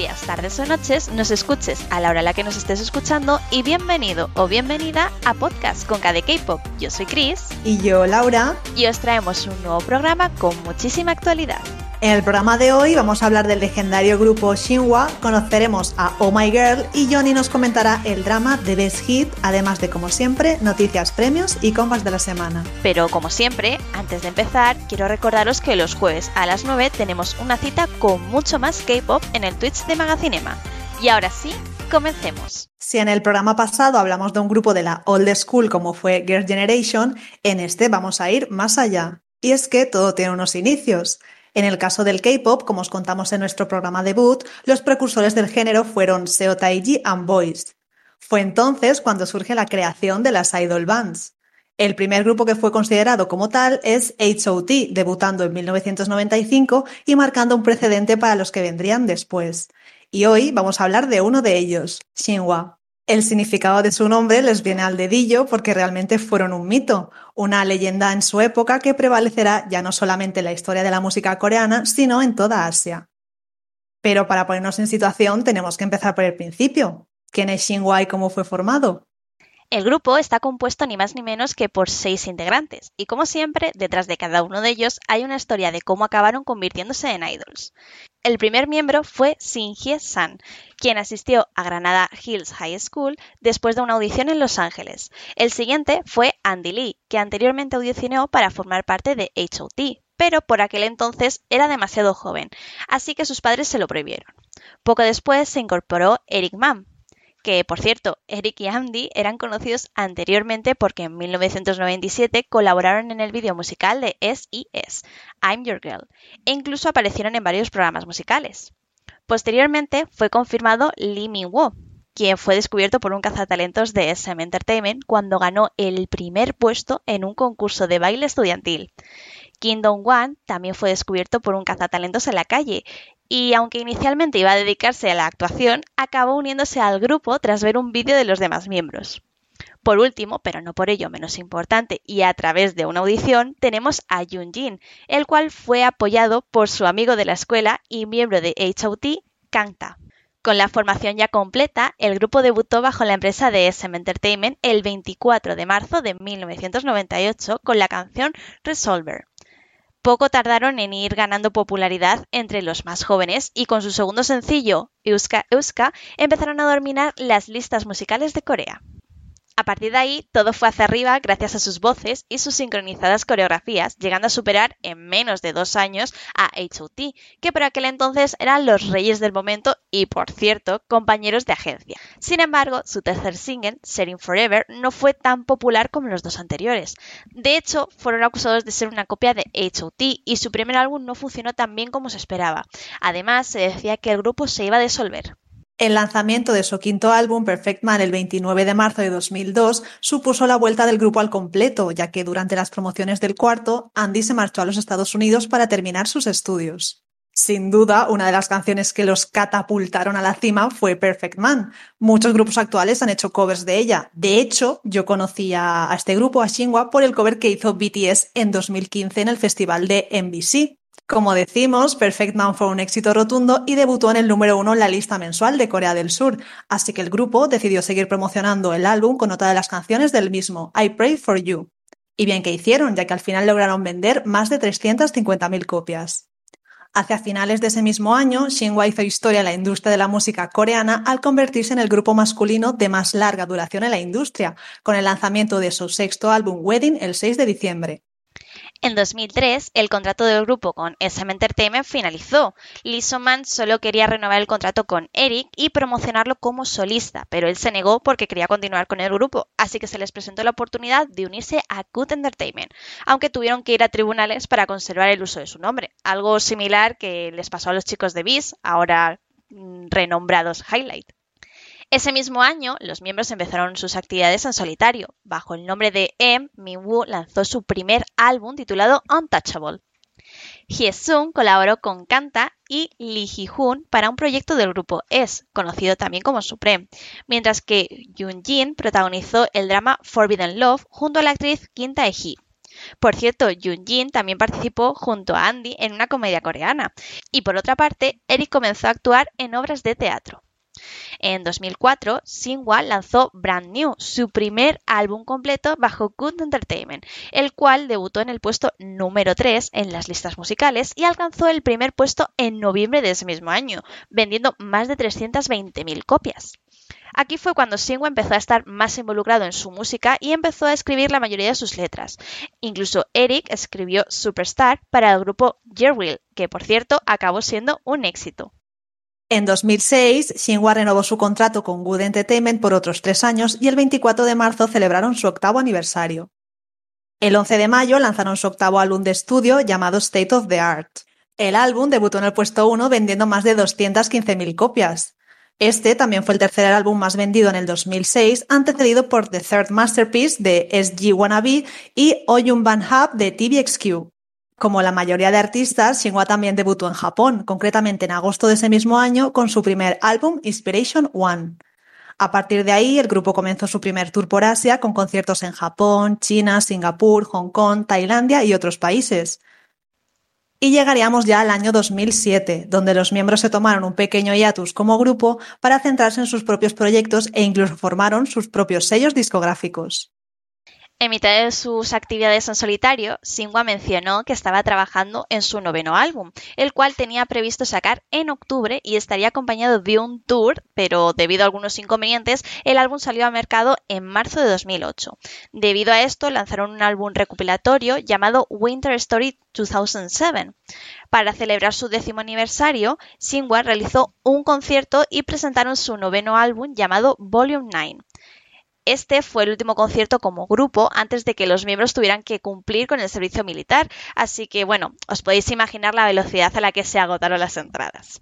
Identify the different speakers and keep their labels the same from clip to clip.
Speaker 1: Días, tardes o noches, nos escuches a la hora a la que nos estés escuchando y bienvenido o bienvenida a Podcast con KD K-Pop. Yo soy Chris.
Speaker 2: Y yo, Laura.
Speaker 1: Y os traemos un nuevo programa con muchísima actualidad.
Speaker 2: En el programa de hoy vamos a hablar del legendario grupo Shinhwa, conoceremos a Oh My Girl y Johnny nos comentará el drama de Best Hit, además de como siempre, noticias, premios y compas de la semana.
Speaker 1: Pero como siempre, antes de empezar, quiero recordaros que los jueves a las 9 tenemos una cita con mucho más K-pop en el Twitch de Magacinema. Y ahora sí, comencemos.
Speaker 2: Si en el programa pasado hablamos de un grupo de la old school como fue Girl Generation, en este vamos a ir más allá. Y es que todo tiene unos inicios. En el caso del K-pop, como os contamos en nuestro programa debut, los precursores del género fueron Seo Taiji and Boys. Fue entonces cuando surge la creación de las idol bands. El primer grupo que fue considerado como tal es HOT, debutando en 1995 y marcando un precedente para los que vendrían después. Y hoy vamos a hablar de uno de ellos, Shinhwa. El significado de su nombre les viene al dedillo porque realmente fueron un mito, una leyenda en su época que prevalecerá ya no solamente en la historia de la música coreana, sino en toda Asia. Pero para ponernos en situación tenemos que empezar por el principio. ¿Quién es Shinhwa y cómo fue formado?
Speaker 1: El grupo está compuesto ni más ni menos que por seis integrantes, y como siempre, detrás de cada uno de ellos hay una historia de cómo acabaron convirtiéndose en idols. El primer miembro fue Shin Hye-san, quien asistió a Granada Hills High School después de una audición en Los Ángeles. El siguiente fue Andy Lee, que anteriormente audicionó para formar parte de HOT, pero por aquel entonces era demasiado joven, así que sus padres se lo prohibieron. Poco después se incorporó Eric Mann, que por cierto, Eric y Andy eran conocidos anteriormente porque en 1997 colaboraron en el vídeo musical de S.E.S., I'm Your Girl, e incluso aparecieron en varios programas musicales. Posteriormente fue confirmado Lee Min-woo, quien fue descubierto por un cazatalentos de SM Entertainment cuando ganó el primer puesto en un concurso de baile estudiantil. Kim Dong-wan también fue descubierto por un cazatalentos en la calle y aunque inicialmente iba a dedicarse a la actuación, acabó uniéndose al grupo tras ver un vídeo de los demás miembros. Por último, pero no por ello menos importante, y a través de una audición, tenemos a Jin, el cual fue apoyado por su amigo de la escuela y miembro de HOT, Kangta. Con la formación ya completa, el grupo debutó bajo la empresa de SM Entertainment el 24 de marzo de 1998 con la canción Resolver. Poco tardaron en ir ganando popularidad entre los más jóvenes y con su segundo sencillo, Euska Euska, empezaron a dominar las listas musicales de Corea. A partir de ahí, todo fue hacia arriba gracias a sus voces y sus sincronizadas coreografías, llegando a superar en menos de dos años a HOT, que por aquel entonces eran los reyes del momento y, por cierto, compañeros de agencia. Sin embargo, su tercer single, Setting Forever, no fue tan popular como los dos anteriores. De hecho, fueron acusados de ser una copia de HOT y su primer álbum no funcionó tan bien como se esperaba. Además, se decía que el grupo se iba a disolver.
Speaker 2: El lanzamiento de su quinto álbum, Perfect Man, el 29 de marzo de 2002, supuso la vuelta del grupo al completo, ya que durante las promociones del cuarto, Andy se marchó a los Estados Unidos para terminar sus estudios. Sin duda, una de las canciones que los catapultaron a la cima fue Perfect Man. Muchos grupos actuales han hecho covers de ella. De hecho, yo conocí a, este grupo, a Shinhwa, por el cover que hizo BTS en 2015 en el festival de NBC. Como decimos, Perfect Man fue un éxito rotundo y debutó en el número uno en la lista mensual de Corea del Sur, así que el grupo decidió seguir promocionando el álbum con otra de las canciones del mismo, I Pray for You. Y bien que hicieron, ya que al final lograron vender más de 350.000 copias. Hacia finales de ese mismo año, Shinhwa hizo historia en la industria de la música coreana al convertirse en el grupo masculino de más larga duración en la industria, con el lanzamiento de su sexto álbum Wedding el 6 de diciembre.
Speaker 1: En 2003, el contrato del grupo con SM Entertainment finalizó. Lee Man solo quería renovar el contrato con Eric y promocionarlo como solista, pero él se negó porque quería continuar con el grupo, así que se les presentó la oportunidad de unirse a Good Entertainment, aunque tuvieron que ir a tribunales para conservar el uso de su nombre, algo similar que les pasó a los chicos de Bis, ahora mm, renombrados Highlight. Ese mismo año, los miembros empezaron sus actividades en solitario. Bajo el nombre de M, Minwoo lanzó su primer álbum titulado Untouchable. Hye-sung colaboró con Kanta y Lee Hee-hoon para un proyecto del grupo S, conocido también como Supreme, mientras que Yoon-jin protagonizó el drama Forbidden Love junto a la actriz Kim Tae-hee. Por cierto, Jin también participó junto a Andy en una comedia coreana. Y por otra parte, Eric comenzó a actuar en obras de teatro. En 2004, Shinhwa lanzó Brand New, su primer álbum completo bajo Good Entertainment, el cual debutó en el puesto número 3 en las listas musicales y alcanzó el primer puesto en noviembre de ese mismo año, vendiendo más de 320.000 copias. Aquí fue cuando Shinhwa empezó a estar más involucrado en su música y empezó a escribir la mayoría de sus letras. Incluso Eric escribió Superstar para el grupo Jerwill, que por cierto acabó siendo un éxito.
Speaker 2: En 2006, Shinhwa renovó su contrato con Good Entertainment por otros tres años y el 24 de marzo celebraron su octavo aniversario. El 11 de mayo lanzaron su octavo álbum de estudio llamado State of the Art. El álbum debutó en el puesto 1 vendiendo más de 215.000 copias. Este también fue el tercer álbum más vendido en el 2006, antecedido por The Third Masterpiece de SG Wannabe y Oyun Ban Hub de TVXQ. Como la mayoría de artistas, Shinhwa también debutó en Japón, concretamente en agosto de ese mismo año, con su primer álbum Inspiration One. A partir de ahí, el grupo comenzó su primer tour por Asia con conciertos en Japón, China, Singapur, Hong Kong, Tailandia y otros países. Y llegaríamos ya al año 2007, donde los miembros se tomaron un pequeño hiatus como grupo para centrarse en sus propios proyectos e incluso formaron sus propios sellos discográficos.
Speaker 1: En mitad de sus actividades en solitario, Singwa mencionó que estaba trabajando en su noveno álbum, el cual tenía previsto sacar en octubre y estaría acompañado de un tour, pero debido a algunos inconvenientes, el álbum salió al mercado en marzo de 2008. Debido a esto, lanzaron un álbum recopilatorio llamado Winter Story 2007. Para celebrar su décimo aniversario, Singwa realizó un concierto y presentaron su noveno álbum llamado Volume 9. Este fue el último concierto como grupo antes de que los miembros tuvieran que cumplir con el servicio militar, así que bueno, os podéis imaginar la velocidad a la que se agotaron las entradas.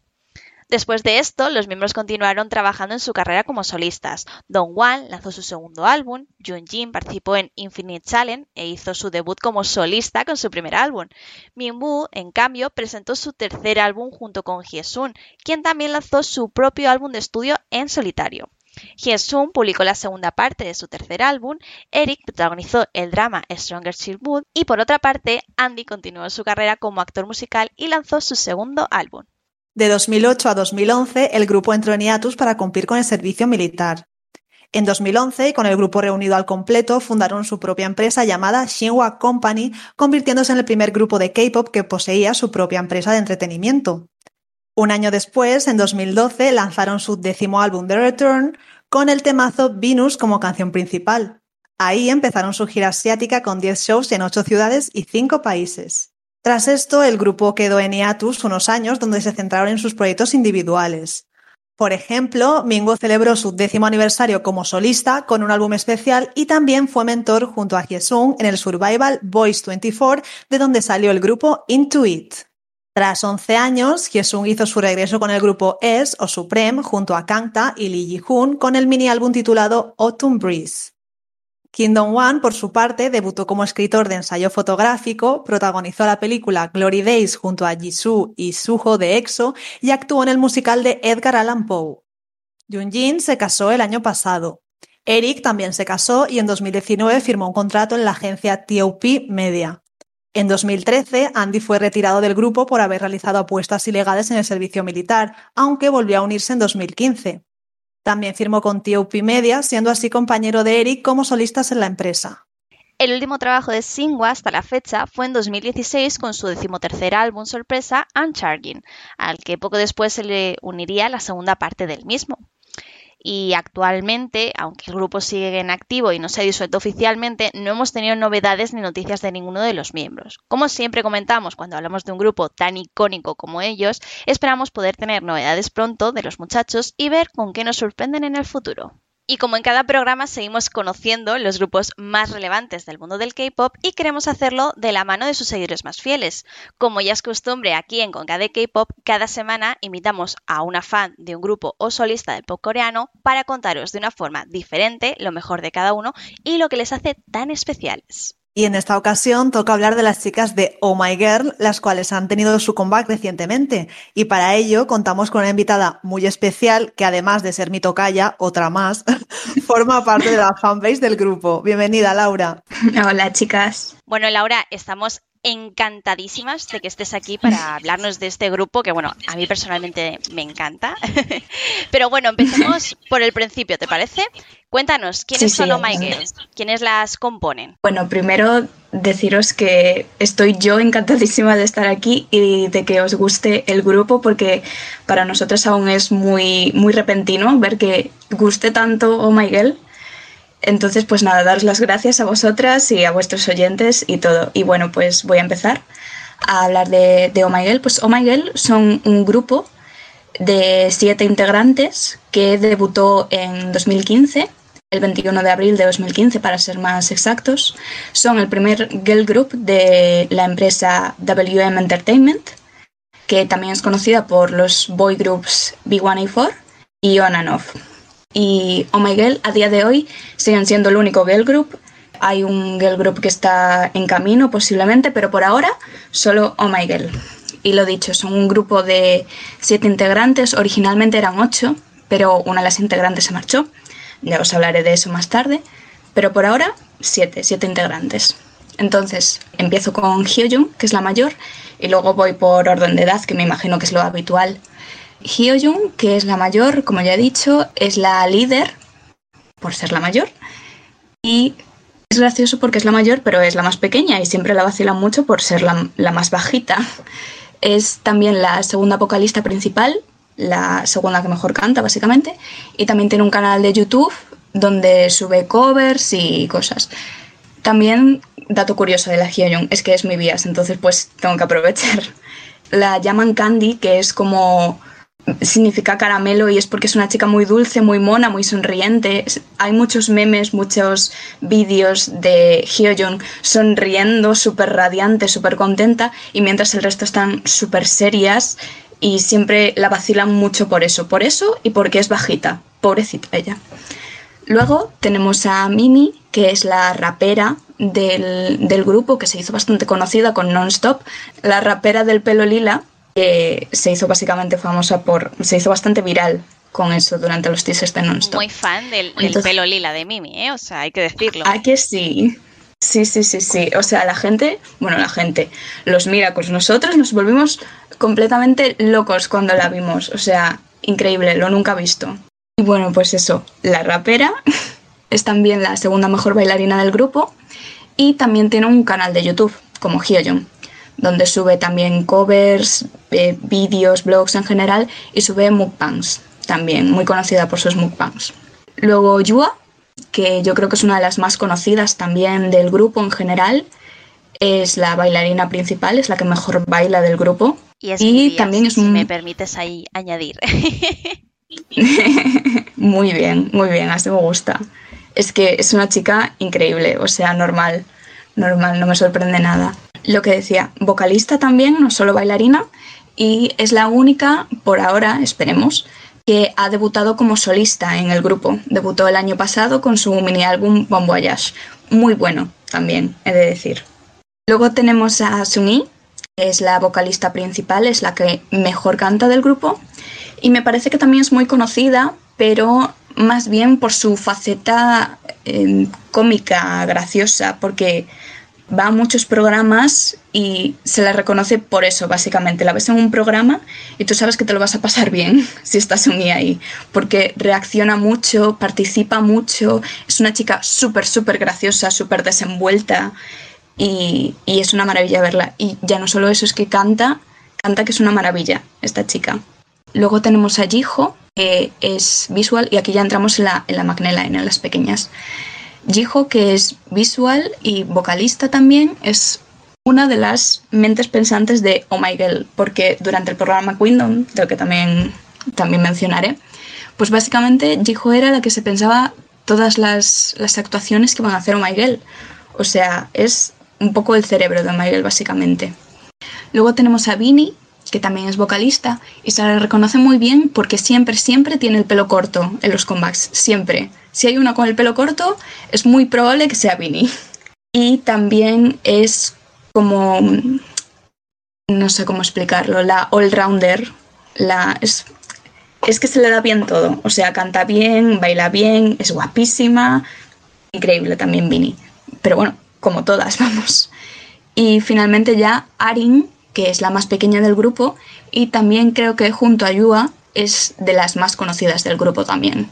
Speaker 1: Después de esto, los miembros continuaron trabajando en su carrera como solistas. Don Wan lanzó su segundo álbum, Jun Jin participó en Infinite Challenge e hizo su debut como solista con su primer álbum. Min Woo, en cambio, presentó su tercer álbum junto con Hyesun, quien también lanzó su propio álbum de estudio en solitario. Hyesun publicó la segunda parte de su tercer álbum, Eric protagonizó el drama Stronger Childhood y por otra parte, Andy continuó su carrera como actor musical y lanzó su segundo álbum.
Speaker 2: De 2008 a 2011, el grupo entró en hiatus para cumplir con el servicio militar. En 2011, con el grupo reunido al completo, fundaron su propia empresa llamada Shinhwa Company, convirtiéndose en el primer grupo de K-pop que poseía su propia empresa de entretenimiento. Un año después, en 2012, lanzaron su décimo álbum The Return con el temazo Venus como canción principal. Ahí empezaron su gira asiática con 10 shows en 8 ciudades y 5 países. Tras esto, el grupo quedó en hiatus unos años donde se centraron en sus proyectos individuales. Por ejemplo, Mingo celebró su décimo aniversario como solista con un álbum especial y también fue mentor junto a Hyesung en el Survival Voice 24, de donde salió el grupo Into It. Tras 11 años, Hyesung hizo su regreso con el grupo S o Supreme junto a Kangta y Lee Ji-hoon con el mini álbum titulado Autumn Breeze. Kingdom One, por su parte, debutó como escritor de ensayo fotográfico, protagonizó la película Glory Days junto a Jisoo y Suho de EXO y actuó en el musical de Edgar Allan Poe. Jin se casó el año pasado. Eric también se casó y en 2019 firmó un contrato en la agencia TOP Media. En 2013, Andy fue retirado del grupo por haber realizado apuestas ilegales en el servicio militar, aunque volvió a unirse en 2015. También firmó con TOP Media, siendo así compañero de Eric como solistas en la empresa.
Speaker 1: El último trabajo de Singwa hasta la fecha fue en 2016 con su decimotercer álbum sorpresa Uncharging, al que poco después se le uniría la segunda parte del mismo y actualmente, aunque el grupo sigue en activo y no se ha disuelto oficialmente, no hemos tenido novedades ni noticias de ninguno de los miembros. Como siempre comentamos cuando hablamos de un grupo tan icónico como ellos, esperamos poder tener novedades pronto de los muchachos y ver con qué nos sorprenden en el futuro. Y como en cada programa seguimos conociendo los grupos más relevantes del mundo del K-pop y queremos hacerlo de la mano de sus seguidores más fieles. Como ya es costumbre aquí en Conga de K-pop, cada semana invitamos a una fan de un grupo o solista del pop coreano para contaros de una forma diferente lo mejor de cada uno y lo que les hace tan especiales.
Speaker 2: Y en esta ocasión toca hablar de las chicas de Oh My Girl, las cuales han tenido su comeback recientemente. Y para ello contamos con una invitada muy especial que además de ser mi tocaya, otra más, forma parte de la fanbase del grupo. Bienvenida, Laura.
Speaker 3: Hola, chicas.
Speaker 1: Bueno, Laura, estamos encantadísimas de que estés aquí para hablarnos de este grupo que, bueno, a mí personalmente me encanta. Pero bueno, empecemos por el principio, ¿te parece? Cuéntanos, ¿quiénes son Oh My Girls? ¿Quiénes las componen?
Speaker 3: Bueno, primero deciros que estoy yo encantadísima de estar aquí y de que os guste el grupo porque para nosotros aún es muy, muy repentino ver que guste tanto Oh My Girl entonces, pues nada, daros las gracias a vosotras y a vuestros oyentes y todo. Y bueno, pues voy a empezar a hablar de, de Oh My Girl. Pues Oh My Girl son un grupo de siete integrantes que debutó en 2015, el 21 de abril de 2015 para ser más exactos. Son el primer girl group de la empresa WM Entertainment, que también es conocida por los boy groups B1A4 y On and Off y Oh My Girl a día de hoy siguen siendo el único girl group. Hay un girl group que está en camino posiblemente, pero por ahora solo Oh My Girl. Y lo dicho, son un grupo de siete integrantes, originalmente eran ocho, pero una de las integrantes se marchó. Ya os hablaré de eso más tarde. Pero por ahora, siete, siete integrantes. Entonces, empiezo con Hyojung, que es la mayor, y luego voy por orden de edad, que me imagino que es lo habitual Hyojung, que es la mayor, como ya he dicho, es la líder, por ser la mayor. Y es gracioso porque es la mayor, pero es la más pequeña y siempre la vacilan mucho por ser la, más bajita. Es también la segunda vocalista principal, la segunda que mejor canta, básicamente. Y también tiene un canal de YouTube donde sube covers y cosas. También, dato curioso de la Hyojung, es que es mi bias, entonces pues tengo que aprovechar. La llaman Candy, que es como significa caramelo y es porque es una chica muy dulce, muy mona, muy sonriente. Hay muchos memes, muchos vídeos de Hyojung sonriendo, súper radiante, súper contenta y mientras el resto están súper serias y siempre la vacilan mucho por eso, por eso y porque es bajita, pobrecita ella. Luego tenemos a Mimi, que es la rapera del, del grupo, que se hizo bastante conocida con Non-Stop, la rapera del pelo lila, se hizo básicamente famosa por. se hizo bastante viral con eso durante los teasers de Nonstop.
Speaker 1: Muy fan del, pelo lila de Mimi, ¿eh? O sea, hay que decirlo.
Speaker 3: ¿A que sí? Sí, sí, sí, sí. O sea, la gente, bueno, la gente, los miracos, nosotros nos volvimos completamente locos cuando la vimos. O sea, increíble, lo nunca visto. Y bueno, pues eso, la rapera es también la segunda mejor bailarina del grupo y también tiene un canal de YouTube, como Hyojung donde sube también covers, eh, vídeos, blogs en general y sube mukbangs también, muy conocida por sus mukbangs. Luego Yua, que yo creo que es una de las más conocidas también del grupo en general, es la bailarina principal, es la que mejor baila del grupo.
Speaker 1: Y, también es si me permites ahí añadir.
Speaker 3: muy bien, muy bien, así me gusta. Es que es una chica increíble, o sea, normal, normal, no me sorprende nada lo que decía, vocalista también, no solo bailarina, y es la única, por ahora, esperemos, que ha debutado como solista en el grupo. Debutó el año pasado con su mini álbum Bon Voyage. Muy bueno también, he de decir. Luego tenemos a Sunyi, que es la vocalista principal, es la que mejor canta del grupo. Y me parece que también es muy conocida, pero más bien por su faceta eh, cómica, graciosa, porque va a muchos programas y se la reconoce por eso, básicamente. La ves en un programa y tú sabes que te lo vas a pasar bien si estás unida ahí, porque reacciona mucho, participa mucho, es una chica súper, súper graciosa, súper desenvuelta y, y, es una maravilla verla. Y ya no solo eso, es que canta, canta que es una maravilla esta chica. Luego tenemos a Jiho, que es visual, y aquí ya entramos en la, en la en las pequeñas. Jiho, que es visual y vocalista también, es una de las mentes pensantes de Oh My Girl, porque durante el programa Kingdom, del que también, también mencionaré, pues básicamente Jiho era la que se pensaba todas las, las actuaciones que van a hacer Oh My Girl. O sea, es un poco el cerebro de Oh My Girl, básicamente. Luego tenemos a Vinny, que también es vocalista, y se la reconoce muy bien porque siempre, siempre tiene el pelo corto en los comebacks, siempre si hay una con el pelo corto, es muy probable que sea Vinny. y también es como, no sé cómo explicarlo, la all-rounder, la, es, es que se le da bien todo, o sea, canta bien, baila bien, es guapísima, increíble también Vini, pero bueno, como todas, vamos. Y finalmente ya Arin, que es la más pequeña del grupo, y también creo que junto a Yua es de las más conocidas del grupo también.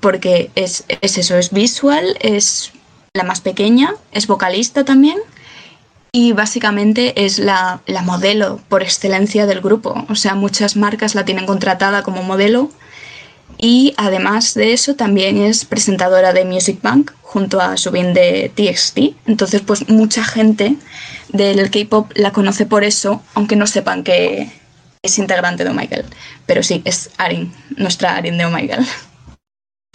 Speaker 3: Porque es, es eso, es visual, es la más pequeña, es vocalista también y básicamente es la, la, modelo por excelencia del grupo. O sea, muchas marcas la tienen contratada como modelo y además de eso también es presentadora de Music Bank junto a Subin de TXT. Entonces, pues mucha gente del K-pop la conoce por eso, aunque no sepan que es integrante de Oh Pero sí, es Arin, nuestra Arin de Oh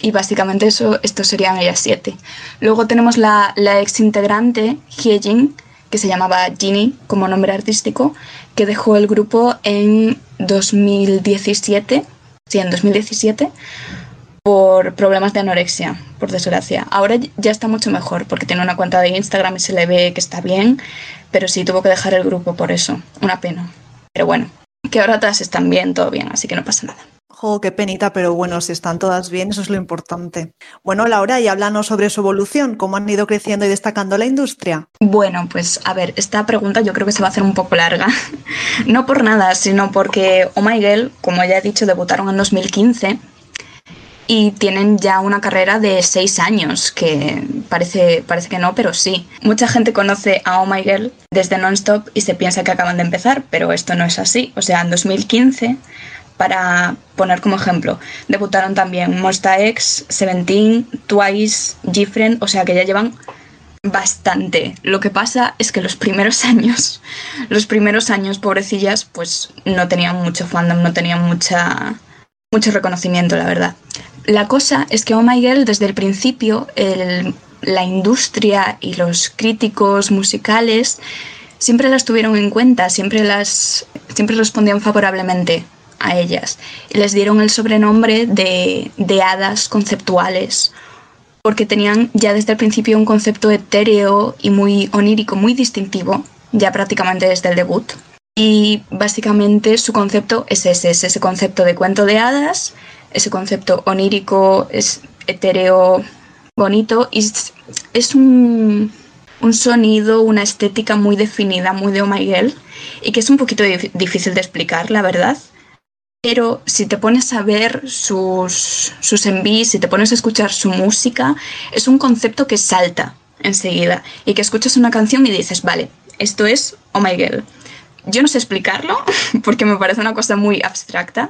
Speaker 3: Y básicamente eso, estos serían ellas siete. Luego tenemos la, ex integrante, Hyejin, que se llamaba Ginny como nombre artístico, que dejó el grupo en 2017, sí, en 2017, por problemas de anorexia, por desgracia. Ahora ya está mucho mejor porque tiene una cuenta de Instagram y se le ve que está bien, pero sí tuvo que dejar el grupo por eso. Una pena. Pero bueno, que ahora todas están bien, todo bien, así que no pasa nada.
Speaker 2: Jo, qué penita, pero bueno, si están todas bien, eso es lo importante. Bueno, Laura, y háblanos sobre su evolución, cómo han ido creciendo y destacando la industria.
Speaker 3: Bueno, pues a ver, esta pregunta yo creo que se va a hacer un poco larga. no por nada, sino porque Oh My Girl, como ya he dicho, debutaron en 2015 y tienen ya una carrera de seis años, que parece, parece que no, pero sí. Mucha gente conoce a Oh My Girl desde Nonstop y se piensa que acaban de empezar, pero esto no es así. O sea, en 2015 para poner como ejemplo. Debutaron también Monsta X, Seventeen, Twice, Different, o sea que ya llevan bastante. Lo que pasa es que los primeros años, los primeros años, pobrecillas, pues no tenían mucho fandom, no tenían mucha, mucho reconocimiento, la verdad. La cosa es que Oh My Girl, desde el principio, la industria y los críticos musicales siempre las tuvieron en cuenta, siempre las siempre respondían favorablemente a ellas. Les dieron el sobrenombre de, hadas conceptuales, porque tenían ya desde el principio un concepto etéreo y muy onírico, muy distintivo, ya prácticamente desde el debut. Y básicamente su concepto es ese, es ese concepto de cuento de hadas, ese concepto onírico, es etéreo, bonito, y es, un, un, sonido, una estética muy definida, muy de My Girl, y que es un poquito difícil de explicar, la verdad pero si te pones a ver sus, sus envíos, si te pones a escuchar su música, es un concepto que salta enseguida y que escuchas una canción y dices, vale, esto es Oh My Girl. Yo no sé explicarlo porque me parece una cosa muy abstracta,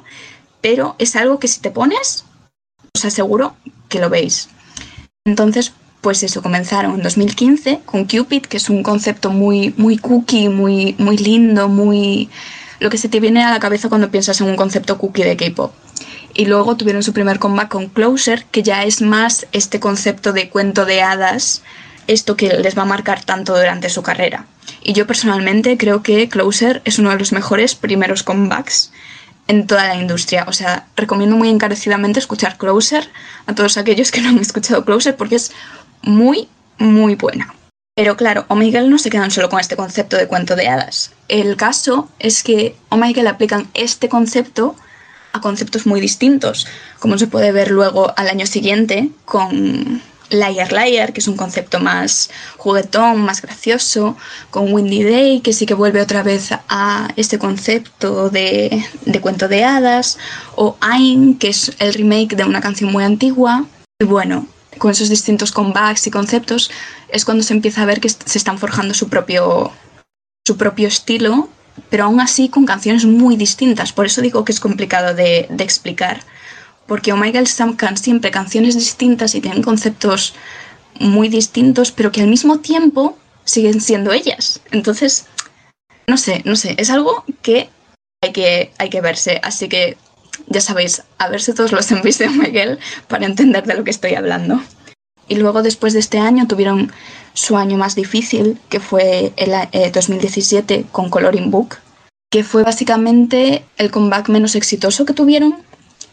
Speaker 3: pero es algo que si te pones, os aseguro que lo veis. Entonces, pues eso, comenzaron en 2015 con Cupid, que es un concepto muy, muy cookie, muy, muy lindo, muy lo que se te viene a la cabeza cuando piensas en un concepto cookie de K-pop. Y luego tuvieron su primer comeback con Closer, que ya es más este concepto de cuento de hadas, esto que les va a marcar tanto durante su carrera. Y yo personalmente creo que Closer es uno de los mejores primeros comebacks en toda la industria. O sea, recomiendo muy encarecidamente escuchar Closer a todos aquellos que no han escuchado Closer porque es muy, muy buena. Pero claro, Omegle no se quedan solo con este concepto de cuento de hadas. El caso es que Omegle aplican este concepto a conceptos muy distintos, como se puede ver luego al año siguiente con Liar Liar, que es un concepto más juguetón, más gracioso, con Windy Day, que sí que vuelve otra vez a este concepto de, de cuento de hadas, o Ain, que es el remake de una canción muy antigua. Y bueno, con esos distintos comebacks y conceptos, es cuando se empieza a ver que se están forjando su propio, su propio estilo, pero aún así con canciones muy distintas. Por eso digo que es complicado de, explicar. Porque Oh My Girl sacan siempre canciones distintas y tienen conceptos muy distintos, pero que al mismo tiempo siguen siendo ellas. Entonces, no sé, no sé, es algo que hay que, hay que verse. Así que ya sabéis, a verse todos los envíos de Miguel para entender de lo que estoy hablando. Y luego después de este año tuvieron su año más difícil, que fue el 2017 eh, con Coloring Book, que fue básicamente el comeback menos exitoso que tuvieron.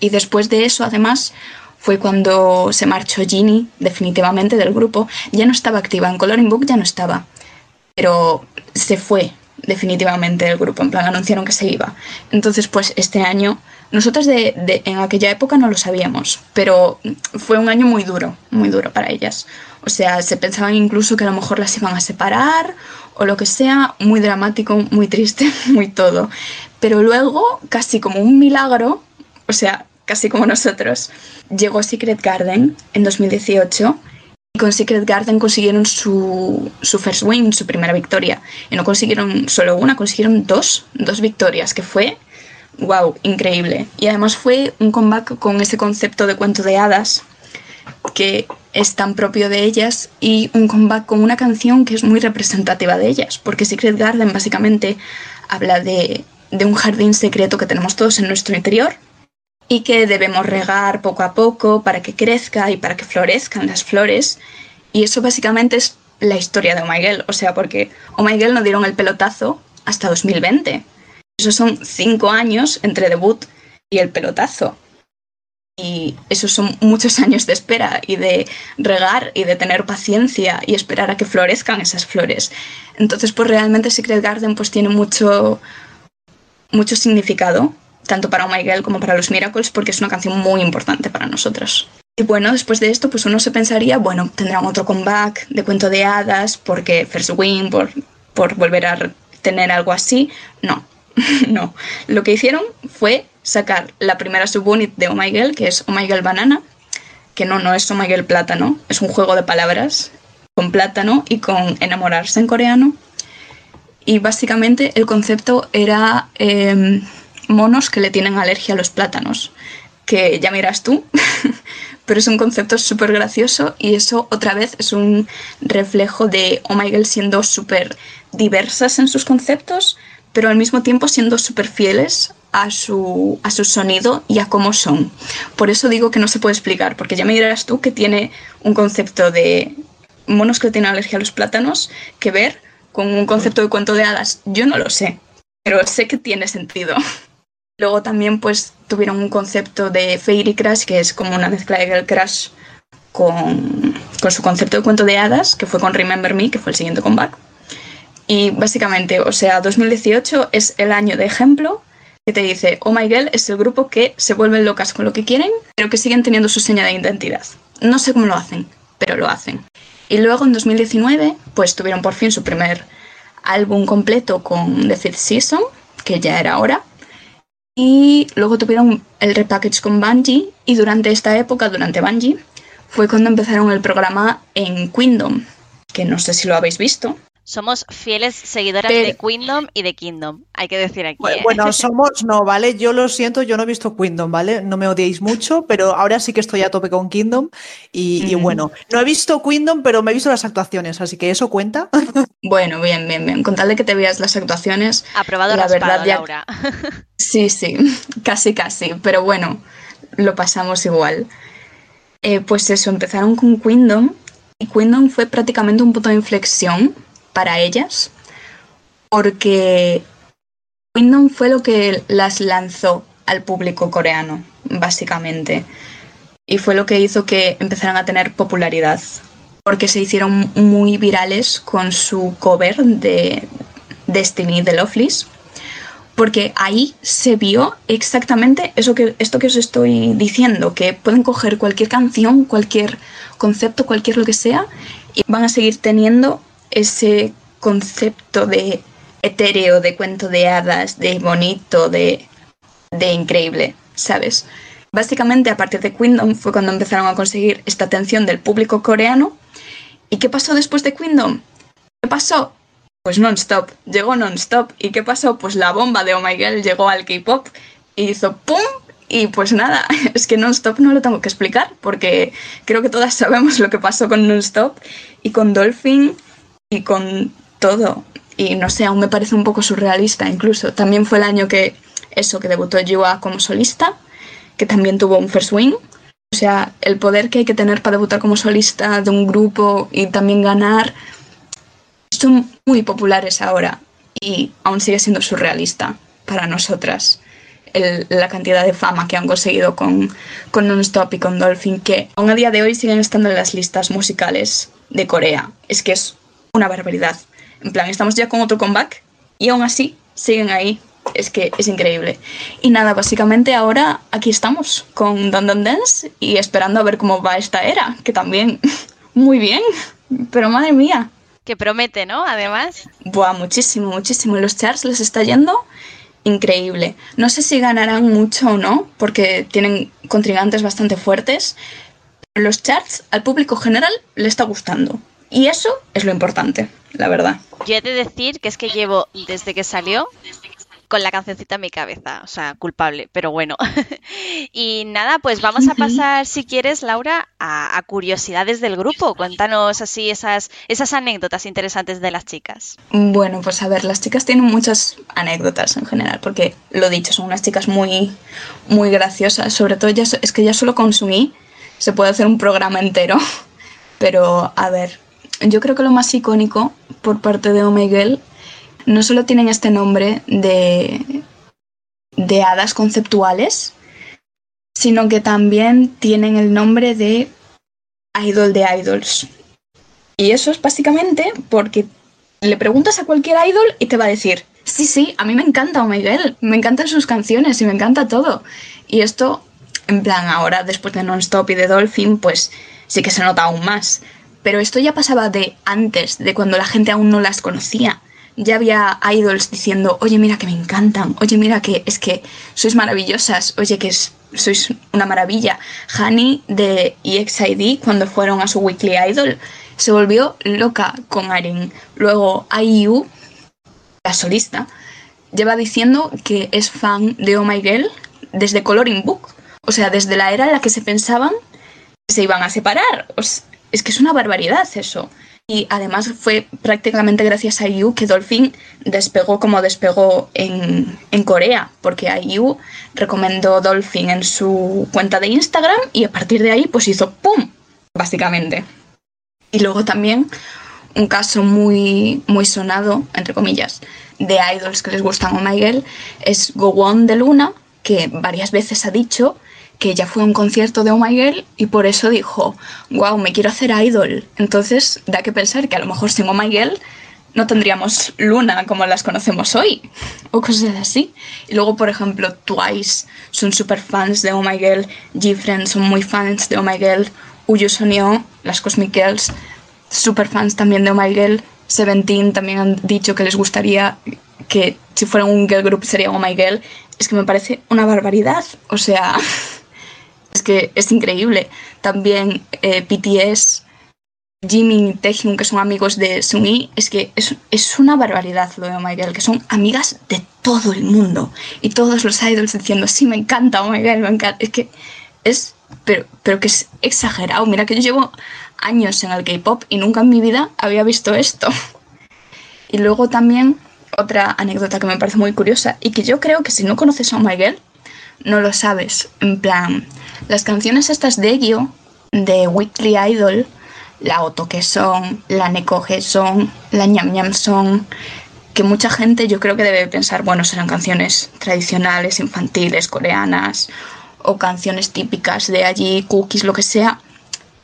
Speaker 3: Y después de eso, además, fue cuando se marchó Ginny definitivamente del grupo. Ya no estaba activa, en Coloring Book ya no estaba, pero se fue definitivamente del grupo, en plan anunciaron que se iba. Entonces, pues este año, nosotros de, de, en aquella época no lo sabíamos, pero fue un año muy duro, muy duro para ellas. O sea, se pensaban incluso que a lo mejor las iban a separar o lo que sea, muy dramático, muy triste, muy todo. Pero luego, casi como un milagro, o sea, casi como nosotros, llegó Secret Garden en 2018 y con Secret Garden consiguieron su, su first win, su primera victoria. Y no consiguieron solo una, consiguieron dos, dos victorias, que fue, wow, increíble. Y además fue un comeback con ese concepto de cuento de hadas que es tan propio de ellas y un comeback con una canción que es muy representativa de ellas, porque Secret Garden básicamente habla de, un jardín secreto que tenemos todos en nuestro interior y que debemos regar poco a poco para que crezca y para que florezcan las flores. Y eso básicamente es la historia de Oh My Girl, o sea, porque Oh My Girl no dieron el pelotazo hasta 2020. Esos son cinco años entre debut y el pelotazo. Y esos son muchos años de espera y de regar y de tener paciencia y esperar a que florezcan esas flores. Entonces, pues realmente Secret Garden pues tiene mucho, mucho significado, tanto para Oh My Girl como para los Miracles, porque es una canción muy importante para nosotros. Y bueno, después de esto, pues uno se pensaría, bueno, tendrán otro comeback de cuento de hadas, porque First Win, por, por volver a tener algo así. No, no. Lo que hicieron fue sacar la primera subunit de Oh My Girl, que es Oh My Girl Banana, que no, no es Oh My Girl Plátano, es un juego de palabras con plátano y con enamorarse en coreano. Y básicamente el concepto era eh, monos que le tienen alergia a los plátanos, que ya miras tú, pero es un concepto súper gracioso y eso otra vez es un reflejo de Oh My Girl siendo súper diversas en sus conceptos, pero al mismo tiempo siendo súper fieles a su, a su sonido y a cómo son. Por eso digo que no se puede explicar, porque ya me dirás tú que tiene un concepto de monos que tienen alergia a los plátanos que ver con un concepto de cuento de hadas. Yo no lo sé, pero sé que tiene sentido. Luego también pues tuvieron un concepto de Fairy Crash, que es como una mezcla de Girl Crash con, con su concepto de cuento de hadas, que fue con Remember Me, que fue el siguiente comeback. Y básicamente, o sea, 2018 es el año de ejemplo que te dice, Oh My Girl es el grupo que se vuelven locas con lo que quieren, pero que siguen teniendo su seña de identidad. No sé cómo lo hacen, pero lo hacen. Y luego en 2019, pues tuvieron por fin su primer álbum completo con The Fifth Season, que ya era hora. Y luego tuvieron el repackage con Bungie. Y durante esta época, durante Bungie, fue cuando empezaron el programa en Queendom, que no sé si lo habéis visto.
Speaker 1: Somos fieles seguidoras Pero... de Queendom y de Kingdom, hay que decir aquí.
Speaker 2: ¿eh? Bueno, somos, no, ¿vale? Yo lo siento, yo no he visto Queendom, ¿vale? No me odiéis mucho, pero ahora sí que estoy a tope con Kingdom. Y, mm. y bueno, no he visto Queendom, pero me he visto las actuaciones, así que eso cuenta.
Speaker 3: Bueno, bien, bien, bien. Con tal de que te veas las actuaciones.
Speaker 1: Aprobado la verdad, ya... Laura.
Speaker 3: Sí, sí, casi, casi. Pero bueno, lo pasamos igual. Eh, pues eso, empezaron con Queendom. Y Queendom fue prácticamente un punto de inflexión para ellas, porque Kingdom fue lo que las lanzó al público coreano, básicamente. Y fue lo que hizo que empezaran a tener popularidad, porque se hicieron muy virales con su cover de Destiny de Lovelace, porque ahí se vio exactamente eso que, esto que os estoy diciendo, que pueden coger cualquier canción, cualquier concepto, cualquier lo que sea, y van a seguir teniendo ese concepto de etéreo, de cuento de hadas, de bonito, de, de increíble, ¿sabes? Básicamente a partir de Queendom fue cuando empezaron a conseguir esta atención del público coreano. ¿Y qué pasó después de Queendom? ¿Qué pasó? Pues non-stop, llegó non-stop. ¿Y qué pasó? Pues la bomba de Oh My Girl llegó al K-pop y hizo ¡pum! Y pues nada, es que non-stop no lo tengo que explicar porque creo que todas sabemos lo que pasó con non-stop y con Dolphin y con todo. Y no sé, aún me parece un poco surrealista incluso. También fue el año que eso, que debutó Jiwa como solista, que también tuvo un first win. O sea, el poder que hay que tener para debutar como solista de un grupo y también ganar son muy populares ahora y aún sigue siendo surrealista para nosotras. la cantidad de fama que han conseguido con, con Non-Stop y con Dolphin, que aún a día de hoy siguen estando en las listas musicales de Corea. Es que es una barbaridad. En plan, estamos ya con otro comeback y aún así siguen ahí. Es que es increíble. Y nada, básicamente ahora aquí estamos con Dan Dance y esperando a ver cómo va esta era, que también muy bien, pero madre mía.
Speaker 1: Que promete, ¿no? Además.
Speaker 3: Buah, muchísimo, muchísimo. Los charts les está yendo increíble. No sé si ganarán mucho o no, porque tienen contrincantes bastante fuertes. Pero los charts al público general le está gustando. Y eso es lo importante, la verdad.
Speaker 1: Yo he de decir que es que llevo desde que salió con la cancioncita en mi cabeza, o sea, culpable, pero bueno. y nada, pues vamos a pasar, si quieres, Laura, a, curiosidades del grupo. Cuéntanos así esas, esas anécdotas interesantes de las chicas.
Speaker 3: Bueno, pues a ver, las chicas tienen muchas anécdotas en general, porque lo dicho, son unas chicas muy, muy graciosas. Sobre todo, ya, es que ya solo consumí, se puede hacer un programa entero. Pero a ver, yo creo que lo más icónico por parte de Omegle no solo tienen este nombre de, de hadas conceptuales, sino que también tienen el nombre de idol de idols. Y eso es básicamente porque le preguntas a cualquier idol y te va a decir, sí, sí, a mí me encanta Omegle, me encantan sus canciones y me encanta todo. Y esto, en plan, ahora después de Non-Stop y de Dolphin, pues sí que se nota aún más. Pero esto ya pasaba de antes, de cuando la gente aún no las conocía. Ya había idols diciendo, oye, mira que me encantan, oye, mira que es que sois maravillosas, oye, que sois una maravilla. Hani de EXID, cuando fueron a su Weekly Idol, se volvió loca con Arin. Luego IU, la solista, lleva diciendo que es fan de Oh My Girl desde Coloring Book. O sea, desde la era en la que se pensaban que se iban a separar es que es una barbaridad eso. Y además fue prácticamente gracias a IU que Dolphin despegó como despegó en, Corea, porque IU recomendó Dolphin en su cuenta de Instagram y a partir de ahí pues hizo ¡pum! Básicamente. Y luego también un caso muy, muy sonado, entre comillas, de idols que les gustan a Miguel es Gowon de Luna, que varias veces ha dicho que ya fue a un concierto de Oh My Girl y por eso dijo, wow, me quiero hacer idol. Entonces da que pensar que a lo mejor sin Oh My Girl no tendríamos Luna como las conocemos hoy o cosas así. Y luego, por ejemplo, Twice son super fans de Oh My Girl, G-Friends son muy fans de Oh My Girl, Uyu Sonio, las Cosmic Girls, super fans también de Oh My Girl, Seventeen también han dicho que les gustaría que si fuera un girl group sería Oh My Girl. Es que me parece una barbaridad. O sea, es que es increíble. También eh, BTS, Jimin y Taehyung, que son amigos de Sungi, es que es, es, una barbaridad lo de Oh My Girl, que son amigas de todo el mundo. Y todos los idols diciendo, sí, me encanta Oh My Girl, me encanta. Es que es, pero, pero que es exagerado. Mira que yo llevo años en el K-Pop y nunca en mi vida había visto esto. Y luego también otra anécdota que me parece muy curiosa y que yo creo que si no conoces a Oh My Girl, no lo sabes. En plan, las canciones estas de Gyo, de Weekly Idol, la Otoke Song, la Nekoge Song, la Ñam Ñam Song, que mucha gente yo creo que debe pensar, bueno, serán canciones tradicionales, infantiles, coreanas, o canciones típicas de allí, cookies, lo que sea.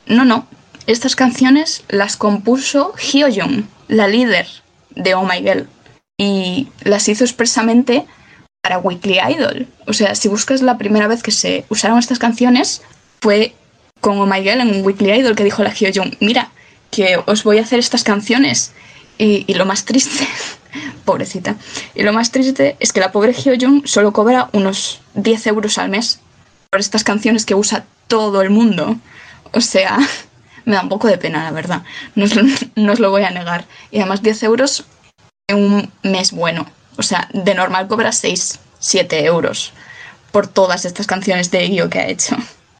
Speaker 3: No, no. Estas canciones las compuso Hyojeon, la líder de Oh My Girl, y las hizo expresamente para Weekly Idol. O sea, si buscas la primera vez que se usaron estas canciones, fue con Oh My Girl en Weekly Idol que dijo la Hyojung, mira, que os voy a hacer estas canciones. Y, lo más triste, pobrecita, y lo más triste es que la pobre Hyojung solo cobra unos 10 euros al mes por estas canciones que usa todo el mundo. O sea, me da un poco de pena, la verdad. No os, no os lo voy a negar. Y además 10 euros en un mes bueno. O sea, de normal cobra 6, 7 euros por todas estas canciones de Io que ha hecho.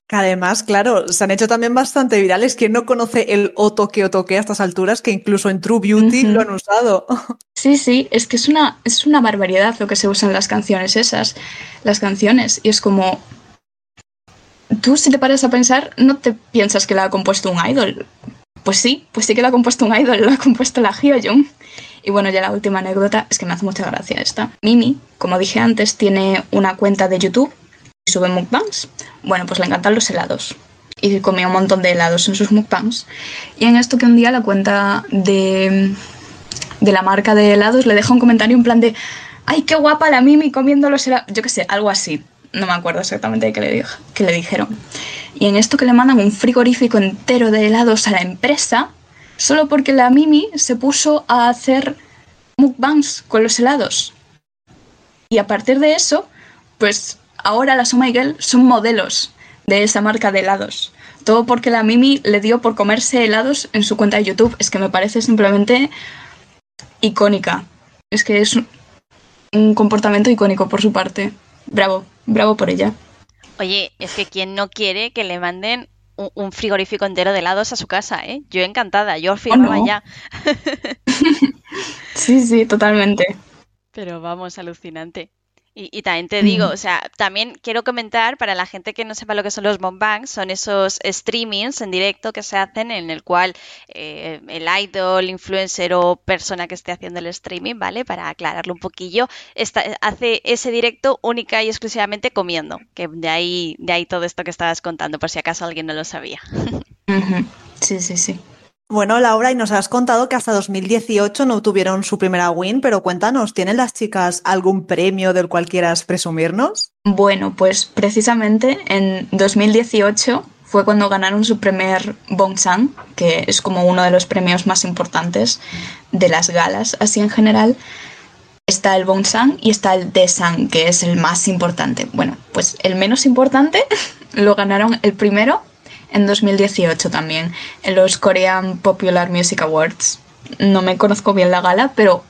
Speaker 2: además, claro, se han hecho también bastante virales. ¿Quién no conoce el Otoque Otoque a estas alturas? Que incluso en True Beauty lo han usado.
Speaker 3: Sí, sí, es que es una, es una barbaridad lo que se usan las canciones esas, las canciones. Y es como... Tú si te paras a pensar, no te piensas que la ha compuesto un idol. Pues sí, pues sí que la ha compuesto un idol, la ha compuesto la Hyojung. Y bueno, ya la última anécdota es que me hace mucha gracia esta. Mimi, como dije antes, tiene una cuenta de YouTube y sube mukbangs. Bueno, pues le encantan los helados. Y comía un montón de helados en sus mukbangs. Y en esto que un día la cuenta de, de la marca de helados le deja un comentario en plan de ¡Ay, qué guapa la Mimi comiendo los helados! Yo qué sé, algo así. No me acuerdo exactamente le, qué le dijeron. Y en esto que le mandan un frigorífico entero de helados a la empresa, solo porque la Mimi se puso a hacer mukbangs con los helados. Y a partir de eso, pues ahora las Girl son modelos de esa marca de helados. Todo porque la Mimi le dio por comerse helados en su cuenta de YouTube. Es que me parece simplemente icónica. Es que es un comportamiento icónico por su parte. Bravo, bravo por ella.
Speaker 1: Oye, es que quien no quiere que le manden un, un frigorífico entero de helados a su casa, ¿eh? Yo encantada, yo firmaba
Speaker 3: no?
Speaker 1: ya.
Speaker 3: Sí, sí, totalmente.
Speaker 1: Pero vamos, alucinante. Y, y también te digo, o sea, también quiero comentar para la gente que no sepa lo que son los mukbangs, son esos streamings en directo que se hacen en el cual eh, el idol, influencer o persona que esté haciendo el streaming, ¿vale? Para aclararlo un poquillo, está, hace ese directo única y exclusivamente comiendo, que de ahí, de ahí todo esto que estabas contando, por si acaso alguien no lo sabía.
Speaker 3: Sí, sí, sí.
Speaker 2: Bueno, Laura, y nos has contado que hasta 2018 no tuvieron su primera win, pero cuéntanos, ¿tienen las chicas algún premio del cual quieras presumirnos?
Speaker 3: Bueno, pues precisamente en 2018 fue cuando ganaron su primer Bongsan, que es como uno de los premios más importantes de las galas, así en general. Está el Bongsan y está el Daesan, que es el más importante. Bueno, pues el menos importante lo ganaron el primero en 2018 también, en los Korean Popular Music Awards. No me conozco bien la gala, pero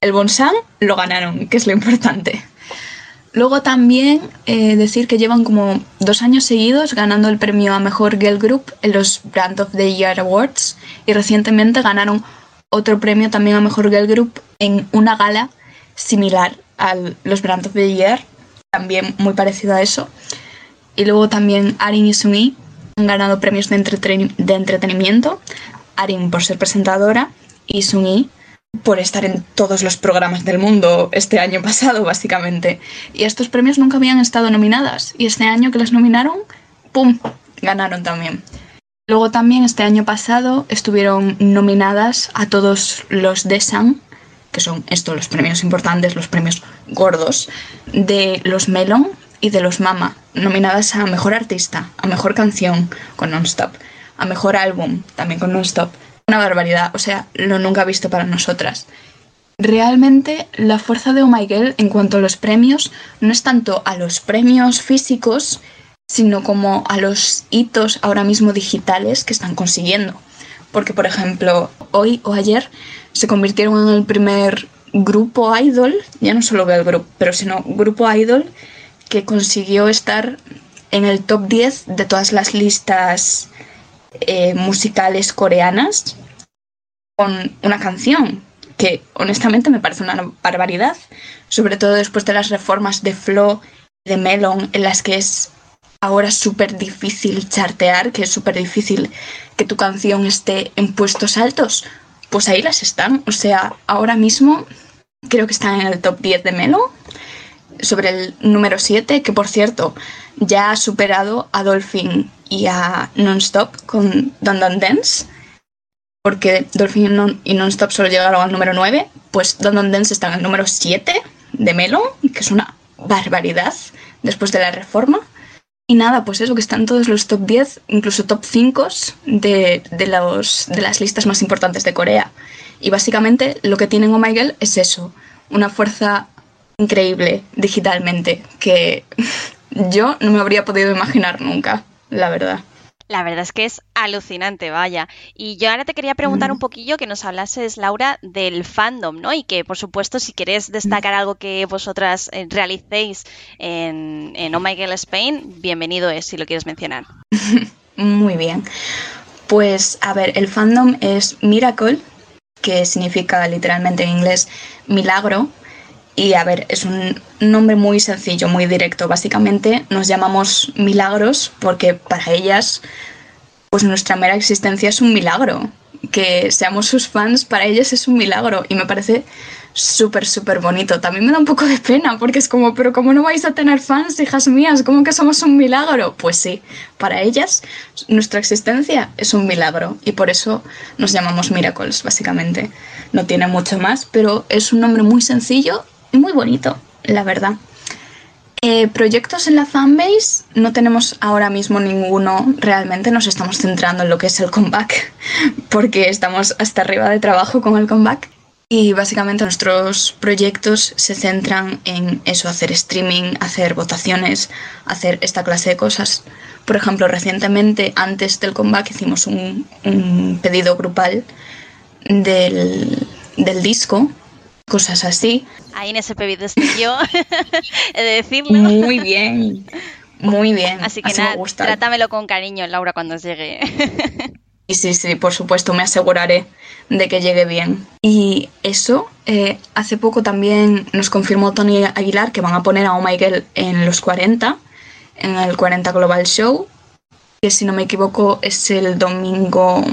Speaker 3: el Bongsan lo ganaron, que es lo importante. Luego también eh, decir que llevan como dos años seguidos ganando el premio a Mejor Girl Group en los Brand of the Year Awards y recientemente ganaron otro premio también a Mejor Girl Group en una gala similar a los Brand of the Year, también muy parecido a eso. Y luego también Arin y Sumi han ganado premios de, entreten de entretenimiento, Arin por ser presentadora y Sumi por estar en todos los programas del mundo este año pasado, básicamente. Y estos premios nunca habían estado nominadas. Y este año que las nominaron, ¡pum! ganaron también. Luego también este año pasado estuvieron nominadas a todos los Desan, que son estos los premios importantes, los premios gordos, de los Melon y de los Mama, nominadas a Mejor Artista, a Mejor Canción con Non-Stop, a Mejor Álbum también con Non-Stop. Una barbaridad, o sea, lo nunca visto para nosotras. Realmente la fuerza de Oh My Girl en cuanto a los premios no es tanto a los premios físicos, sino como a los hitos ahora mismo digitales que están consiguiendo. Porque, por ejemplo, hoy o ayer se convirtieron en el primer grupo idol, ya no solo girl group, pero sino grupo idol que consiguió estar en el top 10 de todas las listas eh, musicales coreanas con una canción que honestamente me parece una barbaridad, sobre todo después de las reformas de Flo y de Melon en las que es ahora súper difícil chartear, que es súper difícil que tu canción esté en puestos altos, pues ahí las están. O sea, ahora mismo creo que están en el top 10 de Melo, sobre el número 7, que por cierto ya ha superado a Dolphin y a Nonstop con Don Don Dance, porque Dolphin y Nonstop solo llegaron al número 9, pues Don Don Dance está en el número 7 de Melo, que es una barbaridad después de la reforma. Y nada, pues eso, que están todos los top 10, incluso top 5 de, de, los, de las listas más importantes de Corea. Y básicamente lo que tienen Oh My Girl es eso, una fuerza increíble digitalmente que yo no me habría podido imaginar nunca, la verdad.
Speaker 1: La verdad es que es alucinante, vaya. Y yo ahora te quería preguntar un poquillo que nos hablases, Laura, del fandom, ¿no? Y que, por supuesto, si quieres destacar algo que vosotras eh, realicéis en, en Oh My Girl Spain, bienvenido es, si lo quieres mencionar.
Speaker 3: Muy bien. Pues, a ver, el fandom es Miracle, que significa literalmente en inglés milagro. Y a ver, es un nombre muy sencillo, muy directo. Básicamente nos llamamos milagros porque para ellas, pues nuestra mera existencia es un milagro. que seamos sus fans, para ellos es un milagro y me parece súper, súper bonito. También me da un poco de pena porque es como, pero ¿cómo no vais a tener fans, hijas mías? ¿Cómo que somos un milagro? Pues sí, para ellas nuestra existencia es un milagro y por eso nos llamamos Miracles, básicamente. No tiene mucho más, pero es un nombre muy sencillo muy bonito, la verdad. Eh, proyectos en la fanbase no tenemos ahora mismo ninguno realmente, nos estamos centrando en lo que es el comeback porque estamos hasta arriba de trabajo con el comeback y básicamente nuestros proyectos se centran en eso, hacer streaming, hacer votaciones, hacer esta clase de cosas. Por ejemplo, recientemente, antes del comeback, hicimos un, un pedido grupal del, del disco cosas así.
Speaker 1: Ahí en ese pedido estoy yo, he de decirlo.
Speaker 3: Muy bien, muy bien.
Speaker 1: Así que nada, trátamelo con cariño, Laura, cuando llegue.
Speaker 3: Y sí, sí, por supuesto, me aseguraré de que llegue bien. Y eso, eh, hace poco también nos confirmó Tony Aguilar que van a poner a Oh My Girl en los 40, en el 40 Global Show, que si no me equivoco es el domingo,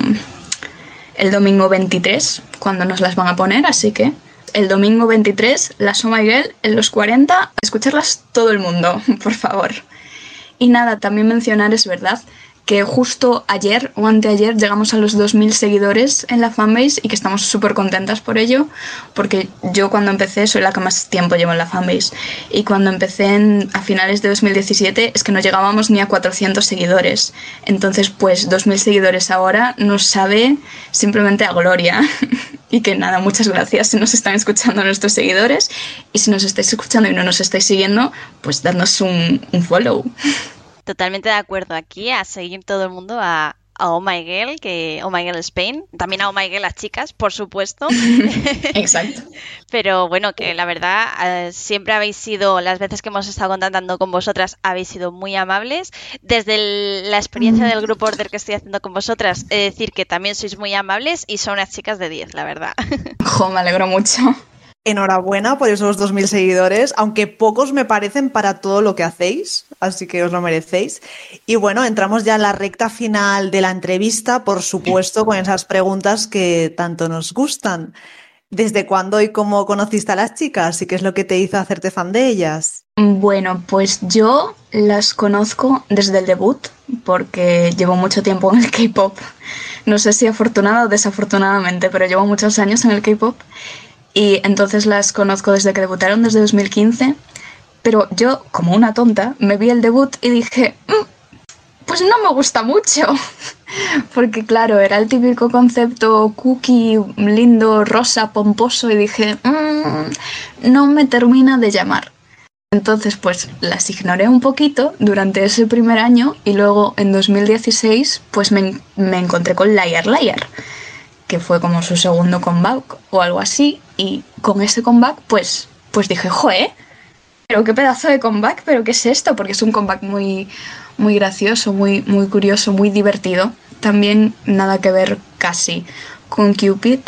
Speaker 3: el domingo 23, cuando nos las van a poner, así que el domingo 23, las Oh My Girl en los 40, escucharlas todo el mundo, por favor. Y nada, también mencionar, es verdad, que justo ayer o anteayer llegamos a los 2.000 seguidores en la fanbase y que estamos súper contentas por ello, porque yo cuando empecé soy la que más tiempo llevo en la fanbase y cuando empecé a finales de 2017 es que no llegábamos ni a 400 seguidores. Entonces, pues 2.000 seguidores ahora nos sabe simplemente a gloria. y que nada, muchas gracias si nos están escuchando nuestros seguidores y si nos estáis escuchando y no nos estáis siguiendo, pues dadnos un follow.
Speaker 1: Totalmente de acuerdo. Aquí a seguir todo el mundo a, Oh My Girl, que Oh My Girl Spain, también a Oh My Girl las chicas, por supuesto.
Speaker 3: Exacto.
Speaker 1: Pero bueno, que la verdad eh, siempre habéis sido, las veces que hemos estado contactando con vosotras, habéis sido muy amables. Desde la experiencia del grupo Order que estoy haciendo con vosotras, he de decir que también sois muy amables y son unas chicas de 10, la verdad.
Speaker 3: Jo, me alegro mucho.
Speaker 2: Enhorabuena por esos 2.000 seguidores, aunque pocos me parecen para todo lo que hacéis, así que os lo merecéis. Y bueno, entramos ya en la recta final de la entrevista, por supuesto, con esas preguntas que tanto nos gustan. ¿Desde cuándo y cómo conociste a las chicas y qué es lo que te hizo hacerte fan de ellas?
Speaker 3: Bueno, pues yo las conozco desde el debut, porque llevo mucho tiempo en el K-Pop. No sé si afortunada o desafortunadamente, pero llevo muchos años en el K-Pop y entonces las conozco desde que debutaron, desde 2015. Pero yo, como una tonta, me vi el debut y dije, mm, pues no me gusta mucho. Porque claro, era el típico concepto cookie, lindo, rosa, pomposo y dije, mm, no me termina de llamar. Entonces, pues las ignoré un poquito durante ese primer año y luego en 2016 pues me, me encontré con Liar Liar que fue como su segundo comeback o algo así, y con ese comeback pues, pues dije, joe, pero qué pedazo de comeback, pero qué es esto, porque es un comeback muy, muy gracioso, muy, muy curioso, muy divertido. También nada que ver casi con Cupid.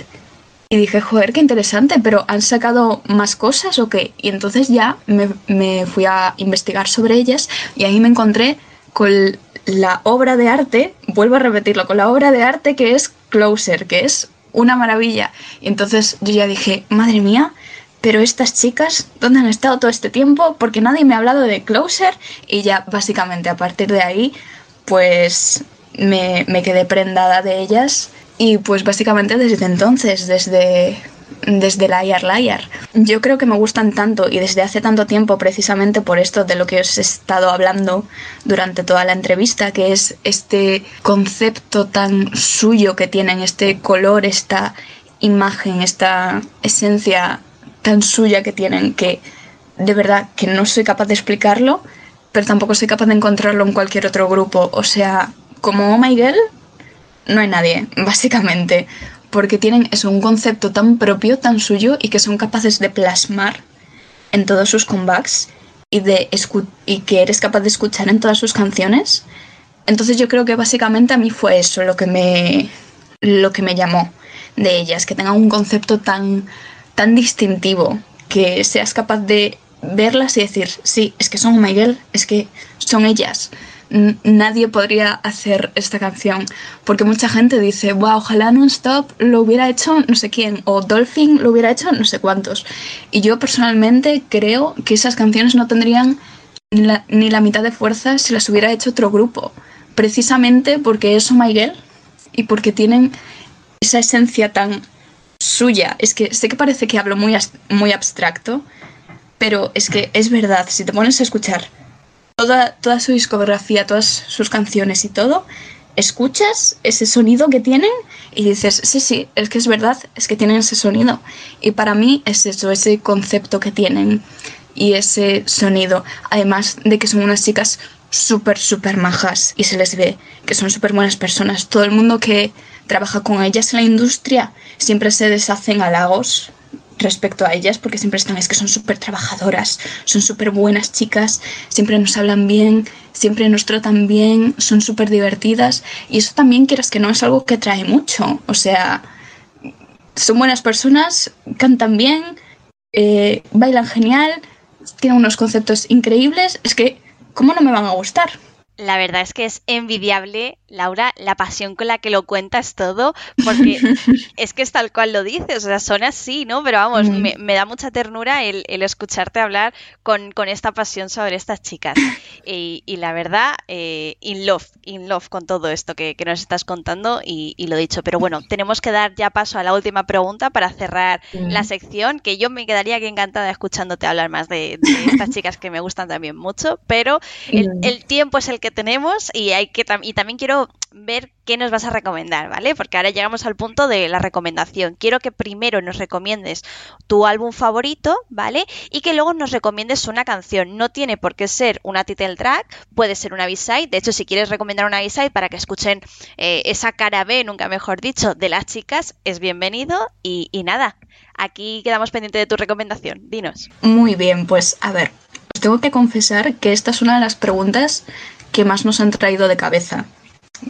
Speaker 3: Y dije, joder, qué interesante, pero ¿han sacado más cosas o qué? Y entonces ya me, me fui a investigar sobre ellas y ahí me encontré con la obra de arte, vuelvo a repetirlo, con la obra de arte que es Closer, que es una maravilla. Y entonces yo ya dije, madre mía, pero estas chicas, ¿dónde han estado todo este tiempo? Porque nadie me ha hablado de Closer y ya básicamente a partir de ahí, pues me, me quedé prendada de ellas y pues básicamente desde entonces, desde desde Liar Liar. Yo creo que me gustan tanto y desde hace tanto tiempo precisamente por esto de lo que os he estado hablando durante toda la entrevista, que es este concepto tan suyo que tienen, este color, esta imagen, esta esencia tan suya que tienen que de verdad que no soy capaz de explicarlo, pero tampoco soy capaz de encontrarlo en cualquier otro grupo. O sea, como Oh My Girl, no hay nadie, básicamente porque tienen eso, un concepto tan propio, tan suyo y que son capaces de plasmar en todos sus comebacks y, de y que eres capaz de escuchar en todas sus canciones. Entonces yo creo que básicamente a mí fue eso lo que me, lo que me llamó de ellas, que tengan un concepto tan, tan distintivo, que seas capaz de verlas y decir, sí, es que son Miguel, es que son ellas. Nadie podría hacer esta canción. Porque mucha gente dice, wow, ojalá Non-Stop lo hubiera hecho no sé quién, o Dolphin lo hubiera hecho no sé cuántos. Y yo personalmente creo que esas canciones no tendrían ni la, mitad de fuerza si las hubiera hecho otro grupo. Precisamente porque es Oh Miguel y porque tienen esa esencia tan suya. Es que sé que parece que hablo muy, muy abstracto, pero es que es verdad, si te pones a escuchar toda, toda su discografía, todas sus canciones y todo, escuchas ese sonido que tienen y dices, sí, sí, es que es verdad, es que tienen ese sonido. Y para mí es eso, ese concepto que tienen y ese sonido. Además de que son unas chicas súper, súper majas y se les ve que son súper buenas personas. Todo el mundo que trabaja con ellas en la industria siempre se deshacen halagos respecto a ellas porque siempre están, es que son súper trabajadoras, son súper buenas chicas, siempre nos hablan bien, siempre nos tratan bien, son súper divertidas y eso también quieras que no es algo que trae mucho, o sea, son buenas personas, cantan bien, eh, bailan genial, tiene unos conceptos increíbles, es que, ¿cómo no me van a gustar?
Speaker 1: La verdad es que es envidiable, Laura, la pasión con la que lo cuentas todo, porque es que es tal cual lo dices, o sea, son así, ¿no? Pero vamos, me, da mucha ternura el, escucharte hablar con, esta pasión sobre estas chicas. Y, la verdad, eh, in love, in love con todo esto que, nos estás contando y, lo dicho. Pero bueno, tenemos que dar ya paso a la última pregunta para cerrar la sección, que yo me quedaría aquí encantada escuchándote hablar más de, estas chicas que me gustan también mucho, pero el, el tiempo es el que tenemos y hay que y también quiero ver qué nos vas a recomendar, ¿vale? Porque ahora llegamos al punto de la recomendación. Quiero que primero nos recomiendes tu álbum favorito, ¿vale? Y que luego nos recomiendes una canción. No tiene por qué ser una title track, puede ser una B-side. De hecho, si quieres recomendar una B-side para que escuchen eh, esa cara B, nunca mejor dicho, de las chicas, es bienvenido. Y, y nada, aquí quedamos pendientes de tu recomendación. Dinos.
Speaker 3: Muy bien, pues a ver, os tengo que confesar que esta es una de las preguntas que más nos han traído de cabeza.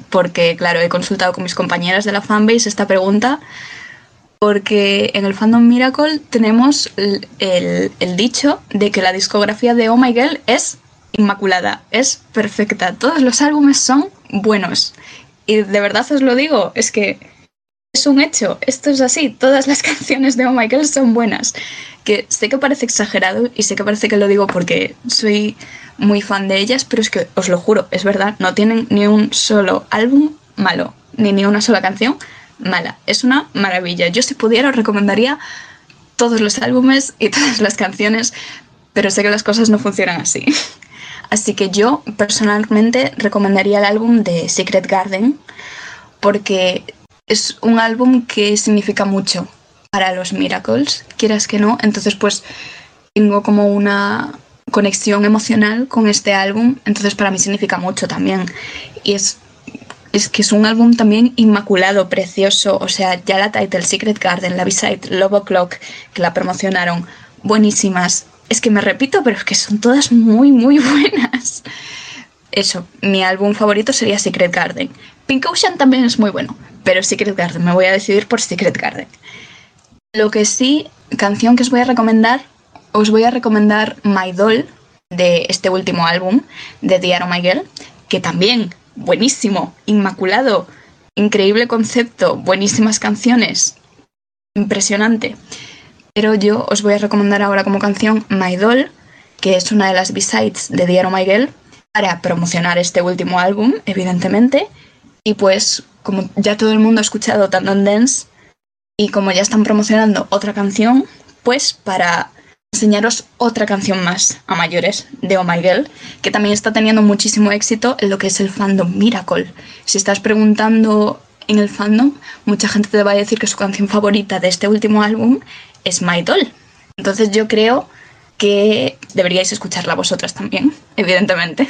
Speaker 3: Porque, claro, he consultado con mis compañeras de la fanbase esta pregunta, porque en el fandom Miracle tenemos el, dicho de que la discografía de Oh My Girl es inmaculada, es perfecta, todos los álbumes son buenos. Y de verdad os lo digo, es que es un hecho, esto es así, todas las canciones de Oh My Girl son buenas. Que sé que parece exagerado y sé que parece que lo digo porque soy muy fan de ellas, pero es que os lo juro, es verdad, no tienen ni un solo álbum malo, ni ni una sola canción mala. Es una maravilla. Yo si pudiera os recomendaría todos los álbumes y todas las canciones, pero sé que las cosas no funcionan así. Así que yo personalmente recomendaría el álbum de Secret Garden porque es un álbum que significa mucho para los Miracles, quieras que no. Entonces pues tengo como una, conexión emocional con este álbum, entonces para mí significa mucho también. Y es, es que es un álbum también inmaculado, precioso, o sea, ya la title Secret Garden, la B-side Love O'Clock, que la promocionaron, buenísimas. Es que me repito, pero es que son todas muy, muy buenas. Eso, mi álbum favorito sería Secret Garden. Pink Ocean también es muy bueno, pero Secret Garden, me voy a decidir por Secret Garden. Lo que sí, canción que os voy a recomendar os voy a recomendar My Doll de este último álbum de Diaro Miguel, que también buenísimo, inmaculado, increíble concepto, buenísimas canciones, impresionante. Pero yo os voy a recomendar ahora como canción My Doll, que es una de las B-sides de Diaro Miguel, para promocionar este último álbum, evidentemente. Y pues, como ya todo el mundo ha escuchado Tandon Dance, y como ya están promocionando otra canción, pues para enseñaros otra canción más a mayores de Oh My Girl, que también está teniendo muchísimo éxito en lo que es el fandom Miracle. Si estás preguntando en el fandom, mucha gente te va a decir que su canción favorita de este último álbum es My Doll. Entonces yo creo que deberíais escucharla vosotras también, evidentemente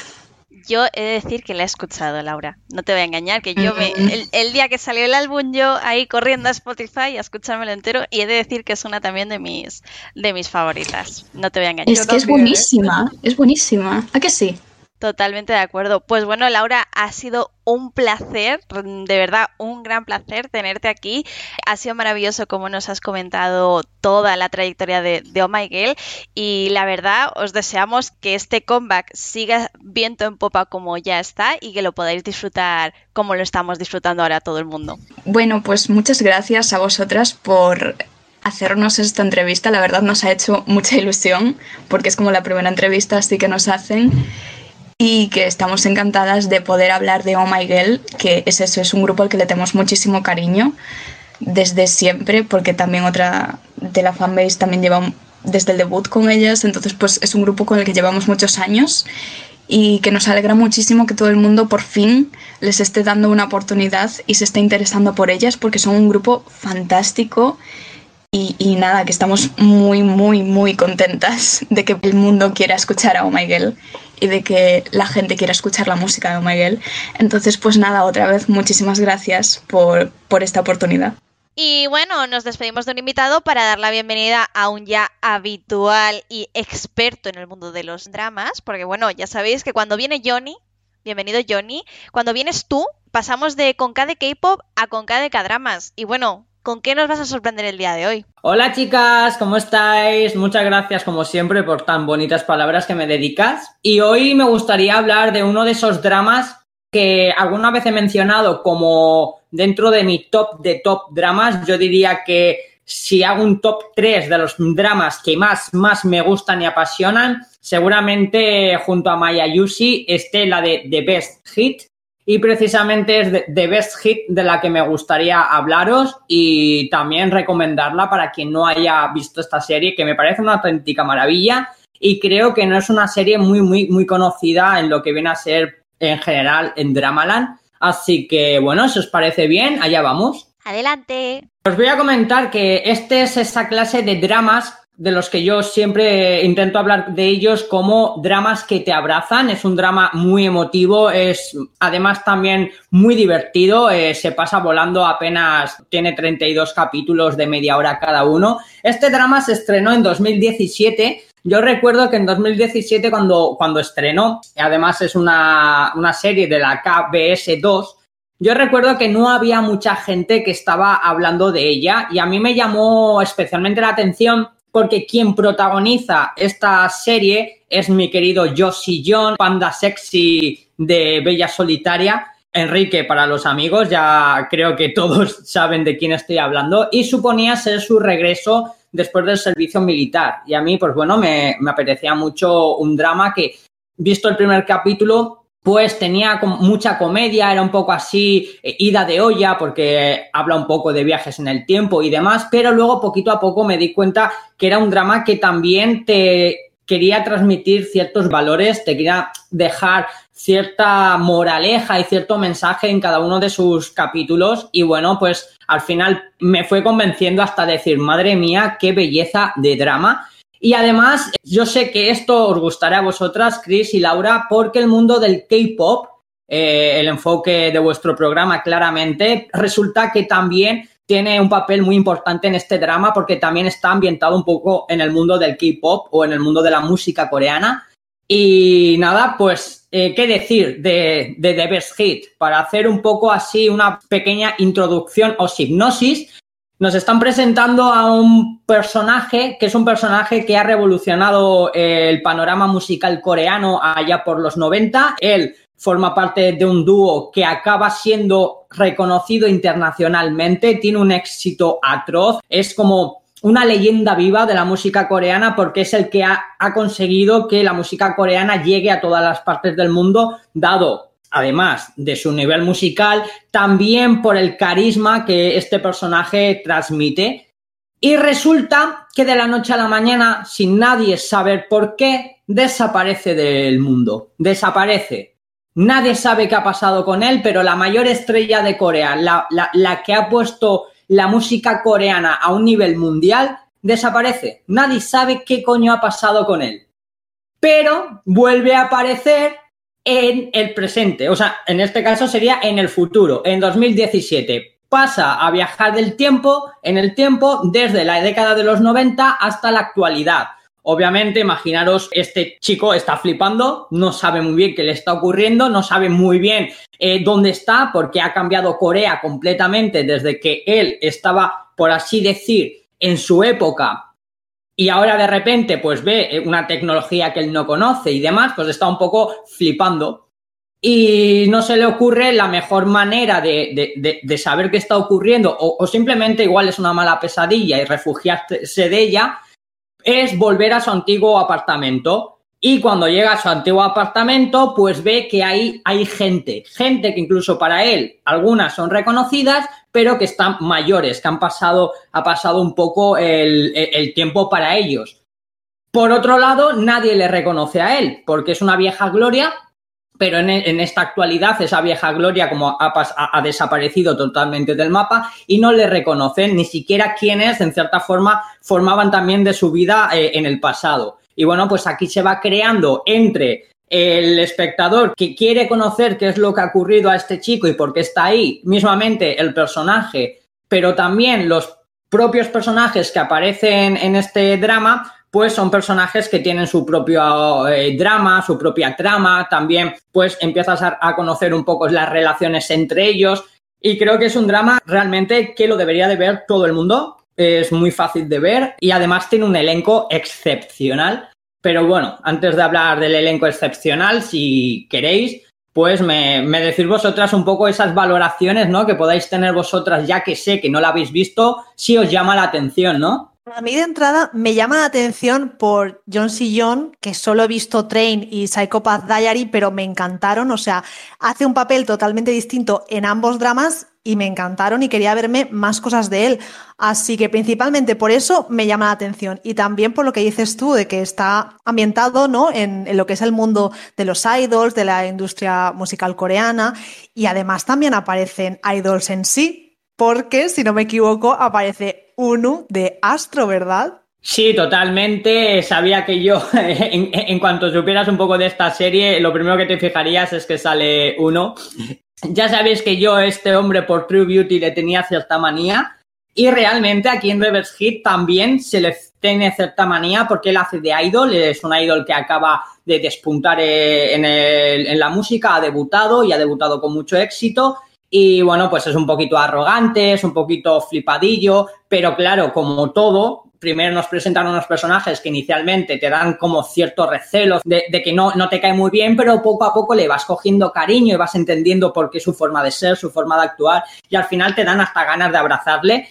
Speaker 1: yo he de decir que la he escuchado, Laura. No te voy a engañar, que yo me, el, día que salió el álbum, yo ahí corriendo a Spotify a escuchármelo entero, y he de decir que es una también de mis, de mis favoritas. No te voy a engañar.
Speaker 3: Es que es buenísima, es buenísima. ¿A que sí?
Speaker 1: Totalmente de acuerdo. Pues bueno, Laura, ha sido un placer, de verdad, un gran placer tenerte aquí. Ha sido maravilloso como nos has comentado toda la trayectoria de, Oh My Girl y la verdad os deseamos que este comeback siga viento en popa como ya está y que lo podáis disfrutar como lo estamos disfrutando ahora todo el mundo.
Speaker 3: Bueno, pues muchas gracias a vosotras por hacernos esta entrevista. La verdad nos ha hecho mucha ilusión porque es como la primera entrevista así que nos hacen y que estamos encantadas de poder hablar de Oh My Girl, que es eso, es un grupo al que le tenemos muchísimo cariño desde siempre, porque también otra de la fanbase también lleva desde el debut con ellas, entonces pues es un grupo con el que llevamos muchos años y que nos alegra muchísimo que todo el mundo por fin les esté dando una oportunidad y se esté interesando por ellas porque son un grupo fantástico y, nada, que estamos muy, muy, muy contentas de que el mundo quiera escuchar a Oh My Girl y de que la gente quiera escuchar la música de Girl. Entonces, pues nada, otra vez muchísimas gracias por, por esta oportunidad.
Speaker 1: Y bueno, nos despedimos de un invitado para dar la bienvenida a un ya habitual y experto en el mundo de los dramas, porque bueno, ya sabéis que cuando viene Johnny, bienvenido Johnny, cuando vienes tú, pasamos de Conca de K-pop a Conca de K-dramas. Y bueno, ¿Con qué nos vas a sorprender el día de hoy?
Speaker 4: Hola chicas, ¿cómo estáis? Muchas gracias como siempre por tan bonitas palabras que me dedicas. Y hoy me gustaría hablar de uno de esos dramas que alguna vez he mencionado como dentro de mi top de top dramas. Yo diría que si hago un top 3 de los dramas que más, más me gustan y apasionan, seguramente junto a Maya Yushi esté la de The Best Hit y precisamente es de, Best Hit de la que me gustaría hablaros y también recomendarla para quien no haya visto esta serie, que me parece una auténtica maravilla y creo que no es una serie muy, muy, muy conocida en lo que viene a ser en general en Dramaland. Así que, bueno, si os parece bien, allá vamos.
Speaker 1: Adelante.
Speaker 4: Os voy a comentar que este es esa clase de dramas de los que yo siempre intento hablar de ellos como dramas que te abrazan. Es un drama muy emotivo, es además también muy divertido, eh, se pasa volando apenas, tiene 32 capítulos de media hora cada uno. Este drama se estrenó en 2017. Yo recuerdo que en 2017 cuando, cuando estrenó, además es una, una serie de la KBS 2, yo recuerdo que no había mucha gente que estaba hablando de ella y a mí me llamó especialmente la atención porque quien protagoniza esta serie es mi querido Josie John, panda sexy de Bella Solitaria. Enrique, para los amigos, ya creo que todos saben de quién estoy hablando, y suponía ser su regreso después del servicio militar. Y a mí, pues bueno, me, me apetecía mucho un drama que, visto el primer capítulo, pues tenía mucha comedia, era un poco así eh, ida de olla porque habla un poco de viajes en el tiempo y demás, pero luego poquito a poco me di cuenta que era un drama que también te quería transmitir ciertos valores, te quería dejar cierta moraleja y cierto mensaje en cada uno de sus capítulos. Y bueno, pues al final me fue convenciendo hasta decir, madre mía, qué belleza de drama y además, yo sé que esto os gustará a vosotras, Chris y Laura, porque el mundo del K-pop, eh, el enfoque de vuestro programa claramente, resulta que también tiene un papel muy importante en este drama porque también está ambientado un poco en el mundo del K-pop o en el mundo de la música coreana. Y nada, pues, eh, ¿qué decir de, de The Best Hit? Para hacer un poco así una pequeña introducción o hipnosis, nos están presentando a un personaje que es un personaje que ha revolucionado el panorama musical coreano allá por los 90. Él forma parte de un dúo que acaba siendo reconocido internacionalmente, tiene un éxito atroz, es como una leyenda viva de la música coreana porque es el que ha, ha conseguido que la música coreana llegue a todas las partes del mundo, dado además de su nivel musical, también por el carisma que este personaje transmite. Y resulta que de la noche a la mañana, sin nadie saber por qué, desaparece del mundo. Desaparece. Nadie sabe qué ha pasado con él, pero la mayor estrella de Corea, la, la que ha puesto la música coreana a un nivel mundial, desaparece. Nadie sabe qué coño ha pasado con él. Pero vuelve a aparecer en el presente, o sea, en este caso sería en el futuro, en 2017. Pasa a viajar del tiempo, en el tiempo, desde la década de los 90 hasta la actualidad. Obviamente, imaginaros, este chico está flipando, no sabe muy bien qué le está ocurriendo, no sabe muy bien eh, dónde está, porque ha cambiado Corea completamente desde que él estaba, por así decir, en su época y ahora de repente pues ve eh, una tecnología que él no conoce y demás, pues está un poco flipando. Y no se le ocurre la mejor manera de, saber qué está ocurriendo o, o, simplemente igual es una mala pesadilla y refugiarse de ella, es volver a su antiguo apartamento. Y cuando llega a su antiguo apartamento, pues ve que ahí hay gente, gente que incluso para él, algunas son reconocidas, pero que están mayores, que han pasado, ha pasado un poco el, tiempo para ellos. Por otro lado, nadie le reconoce a él, porque es una vieja gloria, pero en, esta actualidad esa vieja gloria como ha, desaparecido totalmente del mapa y no le reconocen ni siquiera quienes, en cierta forma, formaban también de su vida eh, en el pasado. Y bueno, pues aquí se va creando entre el espectador que quiere conocer qué es lo que ha ocurrido a este chico y por qué está ahí, mismamente el personaje, pero también los propios personajes que aparecen en este drama, pues son personajes que tienen su propio eh, drama, su propia trama, también pues empiezas a, conocer un poco las relaciones entre ellos. Y creo que es un drama realmente que lo debería de ver todo el mundo, es muy fácil de ver y además tiene un elenco excepcional. Pero bueno, antes de hablar del elenco excepcional, si queréis, pues me, me, decís vosotras un poco esas valoraciones, ¿no? Que podáis tener vosotras, ya que sé que no la habéis visto, si os llama la atención, ¿no?
Speaker 2: A mí de entrada me llama la atención por John Sillon, que solo he visto Train y Psychopath Diary, pero me encantaron. O sea, hace un papel totalmente distinto en ambos dramas y me encantaron y quería verme más cosas de él. Así que principalmente por eso me llama la atención y también por lo que dices tú de que está ambientado ¿no? en lo que es el mundo de los idols, de la industria musical coreana y además también aparecen idols en sí, porque si no me equivoco aparece uno de Astro, ¿verdad?
Speaker 4: Sí, totalmente. Sabía que yo, en, cuanto supieras un poco de esta serie, lo primero que te fijarías es que sale uno. Ya sabéis que yo, este hombre, por True Beauty le tenía cierta manía. Y realmente aquí en Reverse Hit también se le tiene cierta manía porque él hace de idol, es un idol que acaba de despuntar eh, en, en la música, ha debutado y ha debutado con mucho éxito y bueno, pues es un poquito arrogante, es un poquito flipadillo, pero claro, como todo, primero nos presentan unos personajes que inicialmente te dan como cierto recelo de, que no, no te cae muy bien, pero poco a poco le vas cogiendo cariño y vas entendiendo por qué su forma de ser, su forma de actuar, y al final te dan hasta ganas de abrazarle.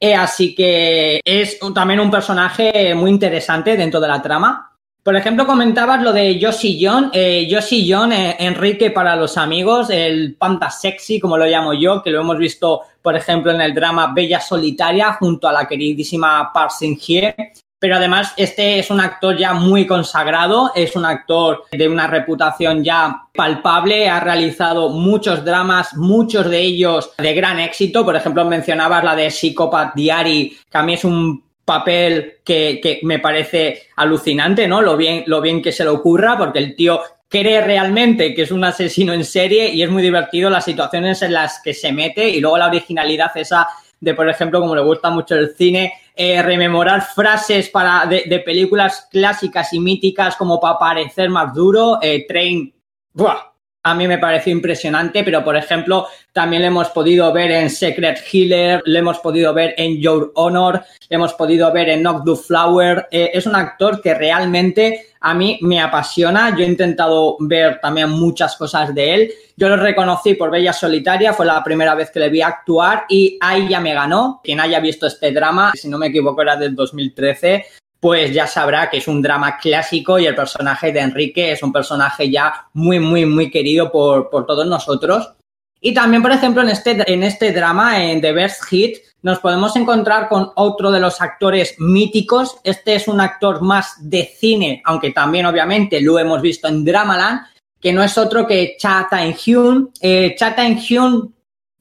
Speaker 4: Eh, así que es también un personaje muy interesante dentro de la trama. Por ejemplo, comentabas lo de Yoshi John. Eh, Yoshi John, eh, Enrique para los amigos, el panda sexy, como lo llamo yo, que lo hemos visto, por ejemplo, en el drama Bella Solitaria junto a la queridísima Park Shin-hye. Pero además, este es un actor ya muy consagrado, es un actor de una reputación ya palpable, ha realizado muchos dramas, muchos de ellos de gran éxito. Por ejemplo, mencionabas la de Psychopath Diary, que a mí es un papel que, me parece alucinante, ¿no? Lo bien, lo bien que se le ocurra, porque el tío cree realmente que es un asesino en serie y es muy divertido las situaciones en las que se mete y luego la originalidad esa de, por ejemplo, como le gusta mucho el cine, eh, rememorar frases para, de, películas clásicas y míticas como para parecer más duro, eh, Train, ¡buah! A mí me pareció impresionante, pero por ejemplo, también lo hemos podido ver en Secret Healer, lo hemos podido ver en Your Honor, lo hemos podido ver en Knock the Flower. Eh, es un actor que realmente a mí me apasiona. Yo he intentado ver también muchas cosas de él. Yo lo reconocí por Bella Solitaria, fue la primera vez que le vi actuar y ahí ya me ganó. Quien haya visto este drama, si no me equivoco, era del 2013 pues ya sabrá que es un drama clásico y el personaje de Enrique es un personaje ya muy, muy, muy querido por, todos nosotros. Y también, por ejemplo, en este, en este drama, en The Best Hit, nos podemos encontrar con otro de los actores míticos. Este es un actor más de cine, aunque también obviamente lo hemos visto en Dramaland, que no es otro que Cha Tae-hyun. Eh, Cha Tae-hyun,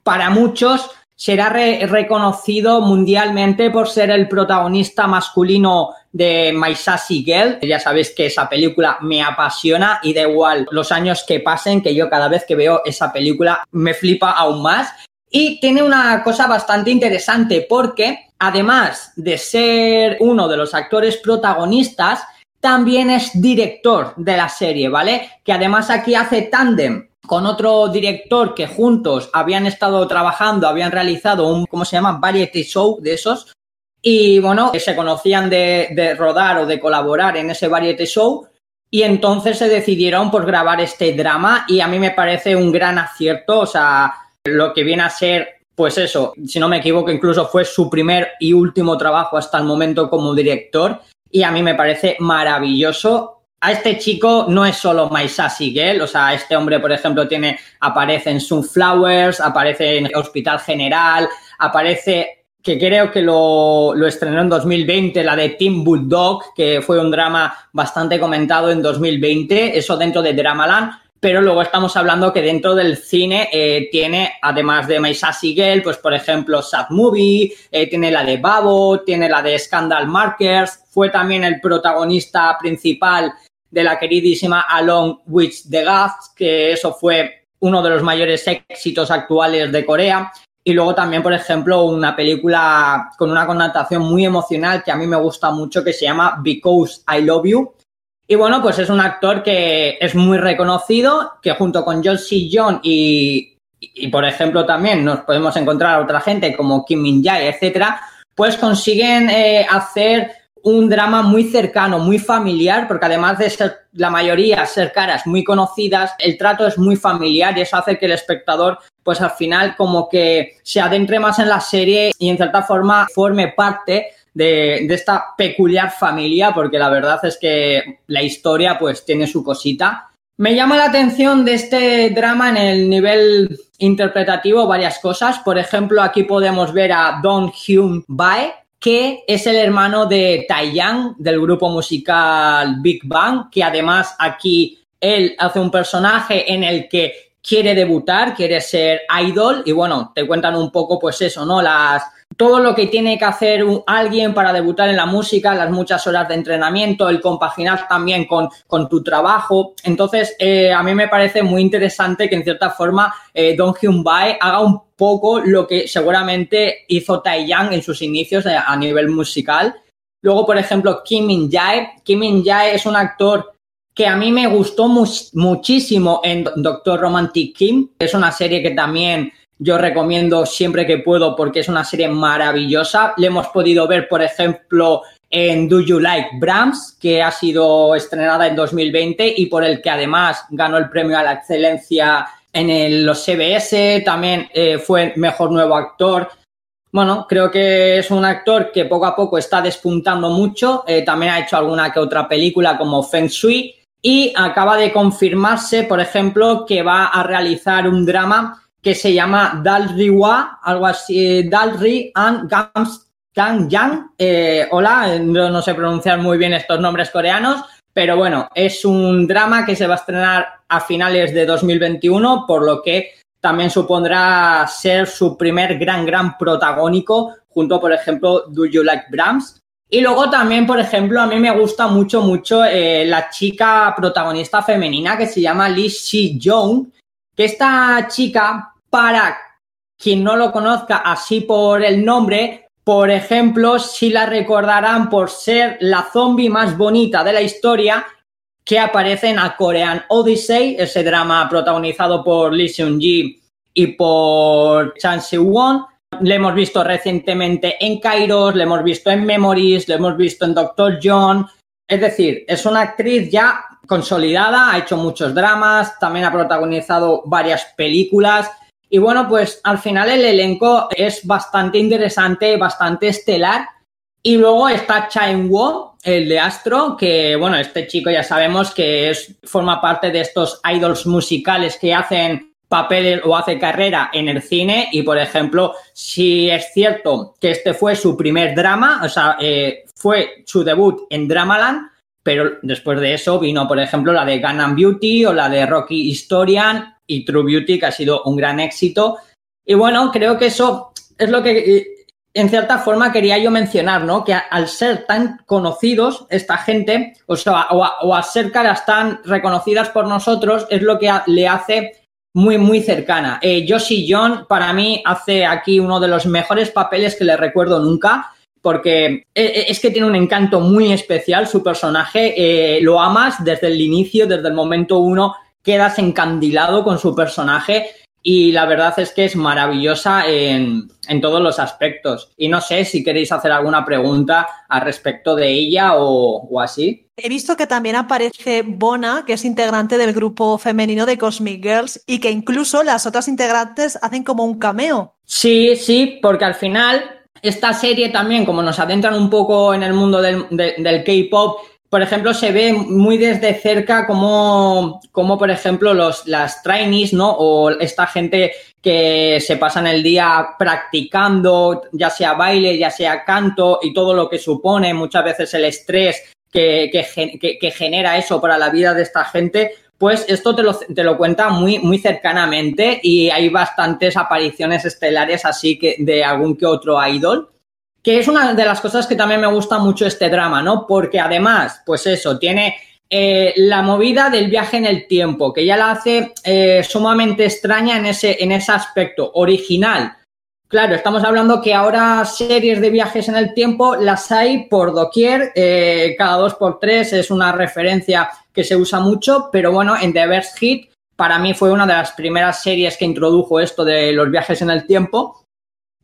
Speaker 4: para muchos, será reconocido mundialmente por ser el protagonista masculino de My Sassy Girl. Ya sabéis que esa película me apasiona y da igual los años que pasen, que yo cada vez que veo esa película me flipa aún más. Y tiene una cosa bastante interesante porque, además de ser uno de los actores protagonistas, también es director de la serie, ¿vale? Que además aquí hace tándem con otro director que juntos habían estado trabajando, habían realizado un, ¿cómo se llama? Variety show de esos. Y bueno, se conocían de, de rodar o de colaborar en ese Variety show. Y entonces se decidieron por grabar este drama y a mí me parece un gran acierto, o sea, lo que viene a ser, pues eso, si no me equivoco, incluso fue su primer y último trabajo hasta el momento como director y a mí me parece maravilloso. A este chico no es solo My Sassy Girl, o sea, este hombre, por ejemplo, tiene, aparece en Sunflowers, aparece en Hospital General, aparece, que creo que lo, lo estrenó en 2020, la de Team Bulldog, que fue un drama bastante comentado en 2020, eso dentro de Dramaland, pero luego estamos hablando que dentro del cine eh, tiene, además de Sassy Girl, pues por ejemplo Sad Movie, eh, tiene la de Babo, tiene la de Scandal Markers, fue también el protagonista principal de la queridísima Along with the Gods, que eso fue uno de los mayores éxitos actuales de Corea. Y luego también, por ejemplo, una película con una connotación muy emocional que a mí me gusta mucho, que se llama Because I Love You, y bueno, pues es un actor que es muy reconocido, que junto con John C. John y, y, por ejemplo, también nos podemos encontrar a otra gente como Kim Min Jae, etcétera, pues consiguen eh, hacer un drama muy cercano, muy familiar, porque además de ser la mayoría ser caras muy conocidas, el trato es muy familiar y eso hace que el espectador, pues al final como que se adentre más en la serie y en cierta forma forme parte de, esta peculiar familia, porque la verdad es que la historia pues tiene su cosita. Me llama la atención de este drama en el nivel interpretativo varias cosas. Por ejemplo, aquí podemos ver a Don Hyun Bae, que es el hermano de Taeyang del grupo musical Big Bang, que además aquí él hace un personaje en el que quiere debutar, quiere ser idol y bueno, te cuentan un poco pues eso, ¿no? Las todo lo que tiene que hacer alguien para debutar en la música, las muchas horas de entrenamiento, el compaginar también con, tu trabajo. Entonces, eh, a mí me parece muy interesante que en cierta forma eh, Don Hyun Bae haga un poco lo que seguramente hizo Taeyang en sus inicios eh, a nivel musical. Luego, por ejemplo, Kim Min Jae. Kim Min Jae es un actor que a mí me gustó muchísimo en Doctor Romantic Kim. Es una serie que también yo recomiendo siempre que puedo porque es una serie maravillosa. Le hemos podido ver, por ejemplo, en Do You Like Brahms, que ha sido estrenada en 2020 y por el que además ganó el premio a la excelencia en los CBS, también eh, fue mejor nuevo actor. Bueno, creo que es un actor que poco a poco está despuntando mucho. Eh, también ha hecho alguna que otra película como Feng Shui y acaba de confirmarse, por ejemplo, que va a realizar un drama que se llama Dalriwa, algo así, Dalri and Gams Yang. Eh, hola, no, sé pronunciar muy bien estos nombres coreanos, pero bueno, es un drama que se va a estrenar a finales de 2021, por lo que también supondrá ser su primer gran, gran protagónico, junto, por ejemplo, Do You Like Brahms. Y luego también, por ejemplo, a mí me gusta mucho, mucho eh, la chica protagonista femenina que se llama Lee Si-jong, que esta chica para quien no lo conozca así por el nombre, por ejemplo, si la recordarán por ser la zombie más bonita de la historia que aparece en A Korean Odyssey, ese drama protagonizado por Lee Seung-ji y por Chan Si-won. Le hemos visto recientemente en Kairos, le hemos visto en Memories, le hemos visto en Doctor John. Es decir, es una actriz ya consolidada, ha hecho muchos dramas, también ha protagonizado varias películas y bueno, pues al final el elenco es bastante interesante, bastante estelar. Y luego está Chain Wo, el de Astro, que bueno, este chico ya sabemos que es, forma parte de estos idols musicales que hacen papeles o hace carrera en el cine y por ejemplo si es cierto que este fue su primer drama o sea eh, fue su debut en Dramaland pero después de eso vino por ejemplo la de Gangnam Beauty o la de Rocky Historian y True Beauty, que ha sido un gran éxito. Y bueno, creo que eso es lo que eh, en cierta forma quería yo mencionar, ¿no? Que al ser tan conocidos esta gente, o sea, o, a, ser caras tan reconocidas por nosotros, es lo que le hace muy, muy cercana. Eh, Josie John, para mí, hace aquí uno de los mejores papeles que le recuerdo nunca. porque eh, es que tiene un encanto muy especial su personaje, eh, lo amas desde el inicio, desde el momento uno, quedas encandilado con su personaje y la verdad es que es maravillosa en, todos los aspectos. Y no sé si queréis hacer alguna pregunta al respecto de ella o, así.
Speaker 2: He visto que también aparece Bona, que es integrante del grupo femenino de Cosmic Girls, y que incluso las otras integrantes hacen como un cameo.
Speaker 4: Sí, sí, porque al final esta serie también, como nos adentran un poco en el mundo del, del K-pop, por ejemplo, se ve muy desde cerca como, como por ejemplo, los, las trainees, ¿no? O esta gente que se pasan el día practicando, ya sea baile, ya sea canto y todo lo que supone, muchas veces el estrés que, que, genera eso para la vida de esta gente, pues esto te lo, te lo, cuenta muy, muy cercanamente y hay bastantes apariciones estelares así que de algún que otro idol que es una de las cosas que también me gusta mucho este drama, ¿no? Porque además, pues eso, tiene eh, la movida del viaje en el tiempo, que ya la hace eh, sumamente extraña en ese, en ese aspecto, original. Claro, estamos hablando que ahora series de viajes en el tiempo las hay por doquier, eh, cada dos por tres es una referencia que se usa mucho, pero bueno, en The Best Hit para mí fue una de las primeras series que introdujo esto de los viajes en el tiempo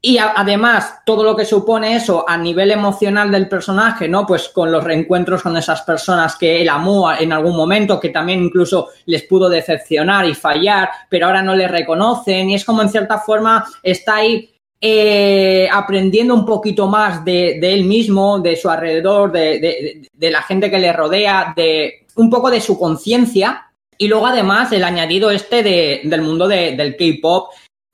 Speaker 4: y además, todo lo que supone eso a nivel emocional del personaje, ¿no? Pues con los reencuentros con esas personas que él amó en algún momento, que también incluso les pudo decepcionar y fallar, pero ahora no le reconocen. Y es como en cierta forma está ahí eh, aprendiendo un poquito más de, él mismo, de su alrededor, de, la gente que le rodea, de un poco de su conciencia. Y luego además el añadido este del mundo del K-Pop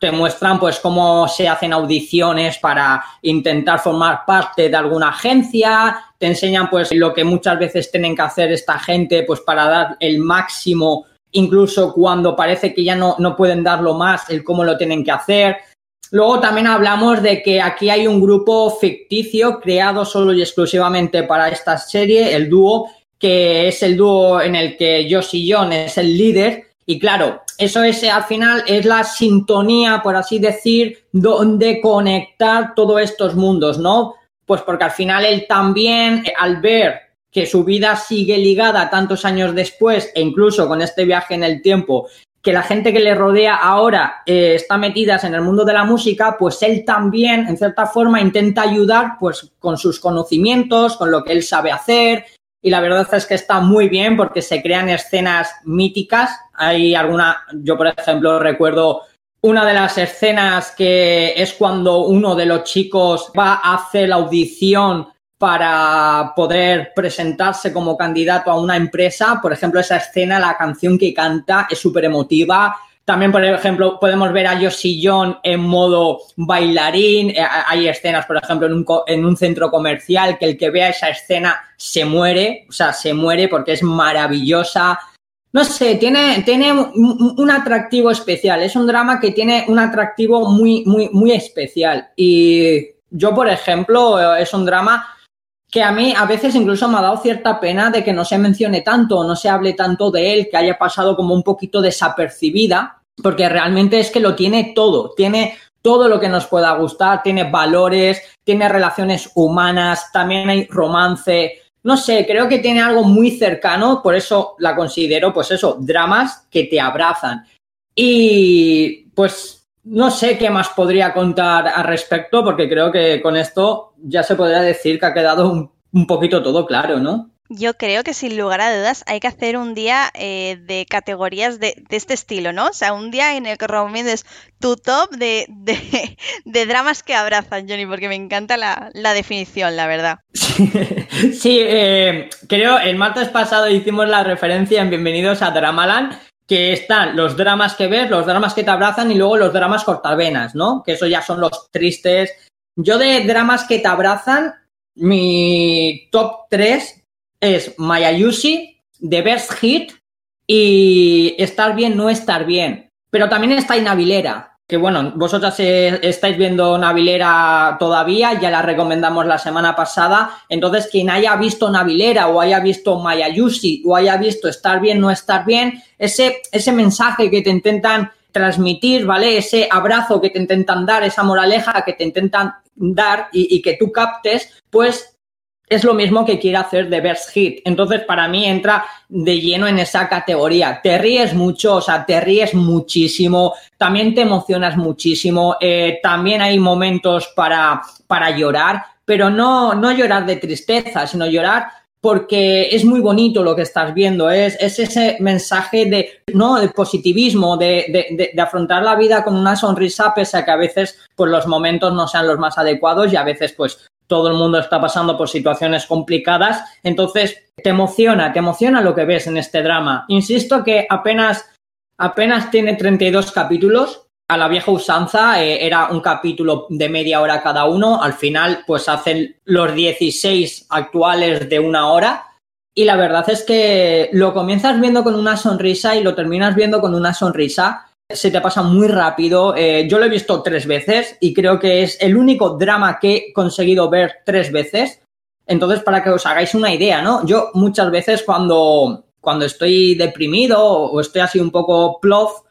Speaker 4: te muestran pues cómo se hacen audiciones para intentar formar parte de alguna agencia, te enseñan pues lo que muchas veces tienen que hacer esta gente pues para dar el máximo, incluso cuando parece que ya no, no pueden darlo más, el cómo lo tienen que hacer. Luego también hablamos de que aquí hay un grupo ficticio creado solo y exclusivamente para esta serie, el dúo, que es el dúo en el que Josh John es el líder y claro, eso es al final es la sintonía, por así decir, donde conectar todos estos mundos, ¿no? Pues porque al final él también, al ver que su vida sigue ligada tantos años después e incluso con este viaje en el tiempo, que la gente que le rodea ahora eh, está metidas en el mundo de la música, pues él también, en cierta forma, intenta ayudar pues con sus conocimientos, con lo que él sabe hacer, y la verdad es que está muy bien porque se crean escenas míticas. Hay alguna, yo por ejemplo recuerdo una de las escenas que es cuando uno de los chicos va a hacer la audición para poder presentarse como candidato a una empresa. Por ejemplo, esa escena, la canción que canta es súper emotiva, también, por ejemplo, podemos ver a Yoshi John en modo bailarín. Eh, hay escenas, por ejemplo, en un, en un centro comercial que el que vea esa escena se muere, o sea, se muere porque es maravillosa. No sé, tiene, tiene un, atractivo especial. Es un drama que tiene un atractivo muy, muy, muy especial. Y yo, por ejemplo, es un drama que a mí a veces incluso me ha dado cierta pena de que no se mencione tanto, no se hable tanto de él, que haya pasado como un poquito desapercibida, porque realmente es que lo tiene todo, tiene todo lo que nos pueda gustar, tiene valores, tiene relaciones humanas, también hay romance, no sé, creo que tiene algo muy cercano, por eso la considero, pues eso, dramas que te abrazan. Y pues no sé qué más podría contar al respecto, porque creo que con esto ya se podría decir que ha quedado un, poquito todo claro, ¿no?
Speaker 1: Yo creo que sin lugar a dudas hay que hacer un día eh, de categorías de, este estilo, ¿no? O sea, un día en el que recomiendes tu top de, dramas que abrazan, Johnny, porque me encanta la, definición, la verdad.
Speaker 4: Sí, eh, creo el martes pasado hicimos la referencia en Bienvenidos a Dramaland que están los dramas que ves, los dramas que te abrazan y luego los dramas cortavenas, ¿no? Que eso ya son los tristes. Yo de dramas que te abrazan, mi top 3 es Mayayushi, The Best Hit y Estar bien, no estar bien. Pero también está Inavilera, que bueno, vosotras estáis viendo Navilera todavía, ya la recomendamos la semana pasada, entonces quien haya visto Navilera o haya visto Mayayushi o haya visto estar bien, no estar bien, ese, ese mensaje que te intentan transmitir, ¿vale? Ese abrazo que te intentan dar, esa moraleja que te intentan dar y que tú captes, pues es lo mismo que quiere hacer The Best Hit. Entonces, para mí entra de lleno en esa categoría. Te ríes mucho, o sea, te ríes muchísimo, también te emocionas muchísimo, eh, también hay momentos para, para llorar, pero no, no llorar de tristeza, sino llorar porque es muy bonito lo que estás viendo, es, es ese mensaje de, ¿no? de positivismo, de, de, de, afrontar la vida con una sonrisa, pese a que a veces pues, los momentos no sean los más adecuados y a veces pues todo el mundo está pasando por situaciones complicadas, entonces te emociona, te emociona lo que ves en este drama. Insisto que apenas, apenas tiene 32 capítulos. A la vieja usanza eh, era un capítulo de media hora cada uno. Al final, pues hacen los 16 actuales de una hora. Y la verdad es que lo comienzas viendo con una sonrisa y lo terminas viendo con una sonrisa se te pasa muy rápido. Eh, yo lo he visto tres veces y creo que es el único drama que he conseguido ver tres veces. Entonces, para que os hagáis una idea, ¿no? Yo muchas veces cuando, cuando estoy deprimido o estoy así un poco plof,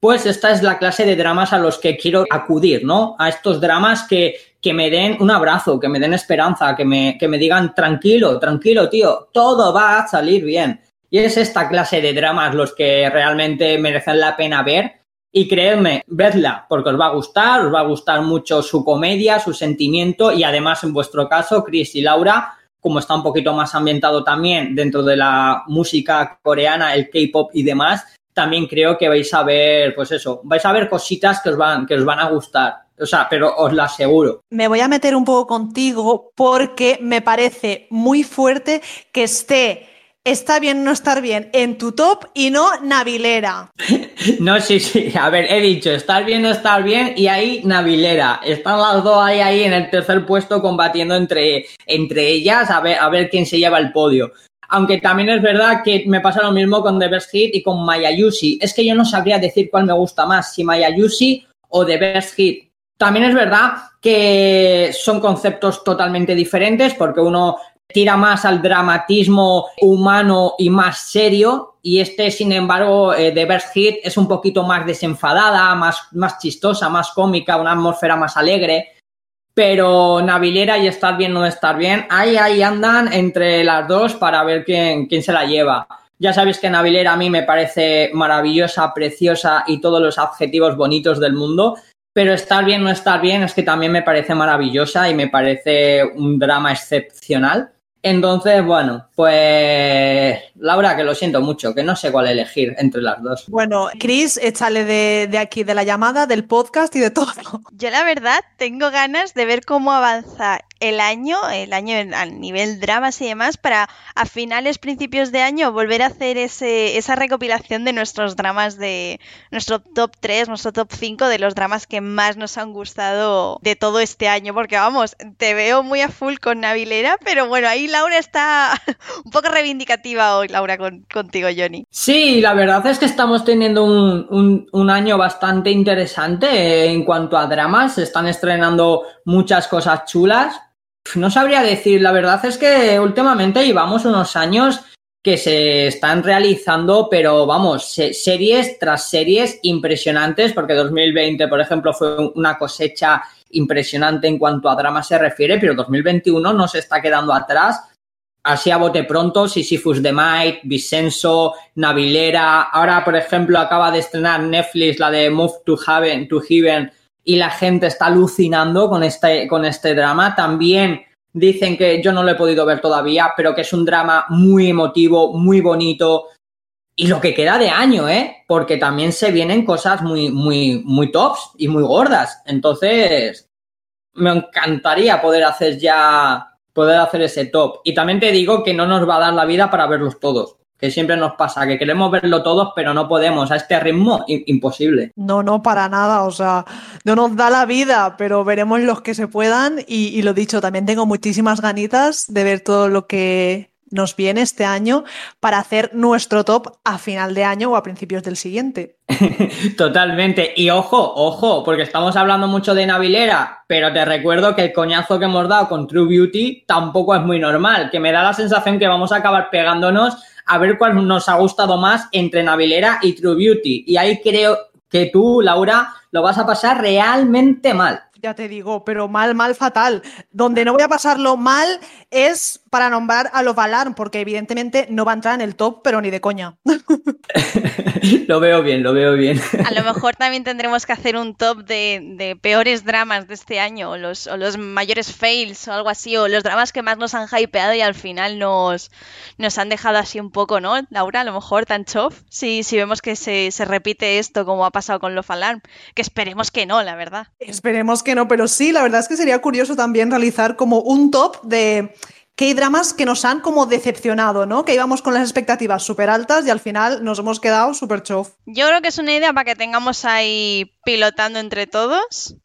Speaker 4: pues esta es la clase de dramas a los que quiero acudir, ¿no? A estos dramas que, que me den un abrazo, que me den esperanza, que me, que me digan tranquilo, tranquilo, tío, todo va a salir bien. Y es esta clase de dramas los que realmente merecen la pena ver y creedme, vedla, porque os va a gustar, os va a gustar mucho su comedia, su sentimiento y además en vuestro caso, Chris y Laura, como está un poquito más ambientado también dentro de la música coreana, el K-pop y demás, también creo que vais a ver, pues eso, vais a ver cositas que os van, que os van a gustar. O sea, pero os lo aseguro.
Speaker 2: Me voy a meter un poco contigo porque me parece muy fuerte que esté está bien no estar bien en tu top y no Navilera.
Speaker 4: no, sí, sí. A ver, he dicho estar bien no estar bien y ahí Navilera. Están las dos ahí, ahí en el tercer puesto combatiendo entre, entre ellas a ver, a ver quién se lleva el podio. Aunque también es verdad que me pasa lo mismo con The Best Hit y con Mayayushi. Es que yo no sabría decir cuál me gusta más, si Mayayushi o The Best Hit. También es verdad que son conceptos totalmente diferentes porque uno tira más al dramatismo humano y más serio. Y este, sin embargo, eh, The Best Hit es un poquito más desenfadada, más, más chistosa, más cómica, una atmósfera más alegre. Pero Navilera y Estar Bien No Estar Bien, ahí, ahí andan entre las dos para ver quién, quién se la lleva. Ya sabéis que Navilera a mí me parece maravillosa, preciosa y todos los adjetivos bonitos del mundo. Pero estar bien, no estar bien, es que también me parece maravillosa y me parece un drama excepcional. Entonces, bueno, pues Laura, que lo siento mucho, que no sé cuál elegir entre las dos.
Speaker 2: Bueno, Chris, échale de, de, aquí, de la llamada, del podcast y de todo.
Speaker 1: Yo la verdad tengo ganas de ver cómo avanza el año, el año a nivel dramas y demás, para a finales, principios de año volver a hacer ese, esa recopilación de nuestros dramas de nuestro top 3, nuestro top 5 de los dramas que más nos han gustado de todo este año, porque vamos, te veo muy a full con Navilera, pero bueno, ahí Laura está un poco reivindicativa hoy, Laura, con, contigo, Johnny.
Speaker 4: Sí, la verdad es que estamos teniendo un, un año bastante interesante en cuanto a dramas, se están estrenando muchas cosas chulas no sabría decir, la verdad es que últimamente llevamos unos años que se están realizando, pero vamos, series tras series impresionantes, porque 2020, por ejemplo, fue una cosecha impresionante en cuanto a drama se refiere, pero 2021 no se está quedando atrás. Así a bote pronto, Sisyphus the Might, Vicenzo, Navilera. Ahora, por ejemplo, acaba de estrenar Netflix la de Move to Heaven, to Heaven y la gente está alucinando con este, con este drama. También dicen que yo no lo he podido ver todavía, pero que es un drama muy emotivo, muy bonito. Y lo que queda de año, ¿eh? Porque también se vienen cosas muy, muy, muy tops y muy gordas. Entonces, me encantaría poder hacer ya, poder hacer ese top. Y también te digo que no nos va a dar la vida para verlos todos que siempre nos pasa, que queremos verlo todos, pero no podemos, a este ritmo imposible.
Speaker 2: No, no, para nada, o sea, no nos da la vida, pero veremos los que se puedan y, y lo dicho, también tengo muchísimas ganitas de ver todo lo que nos viene este año para hacer nuestro top a final de año o a principios del siguiente.
Speaker 4: Totalmente. Y ojo, ojo, porque estamos hablando mucho de Navilera, pero te recuerdo que el coñazo que hemos dado con True Beauty tampoco es muy normal, que me da la sensación que vamos a acabar pegándonos a ver cuál nos ha gustado más entre Navilera y True Beauty. Y ahí creo que tú, Laura, lo vas a pasar realmente mal.
Speaker 2: Ya te digo, pero mal, mal, fatal. Donde no voy a pasarlo mal es para nombrar a los Alarm, porque evidentemente no va a entrar en el top, pero ni de coña.
Speaker 4: lo veo bien, lo veo bien.
Speaker 1: A lo mejor también tendremos que hacer un top de, peores dramas de este año, o los, los, mayores fails o algo así, o los dramas que más nos han hypeado y al final nos, nos han dejado así un poco, ¿no? Laura, a lo mejor tan chof, si, si vemos que se, se repite esto como ha pasado con Love Alarm, que esperemos que no, la verdad.
Speaker 2: Esperemos que no, pero sí, la verdad es que sería curioso también realizar como un top de que hay dramas que nos han como decepcionado, ¿no? Que íbamos con las expectativas súper altas y al final nos hemos quedado súper chof.
Speaker 1: Yo creo que es una idea para que tengamos ahí pilotando entre todos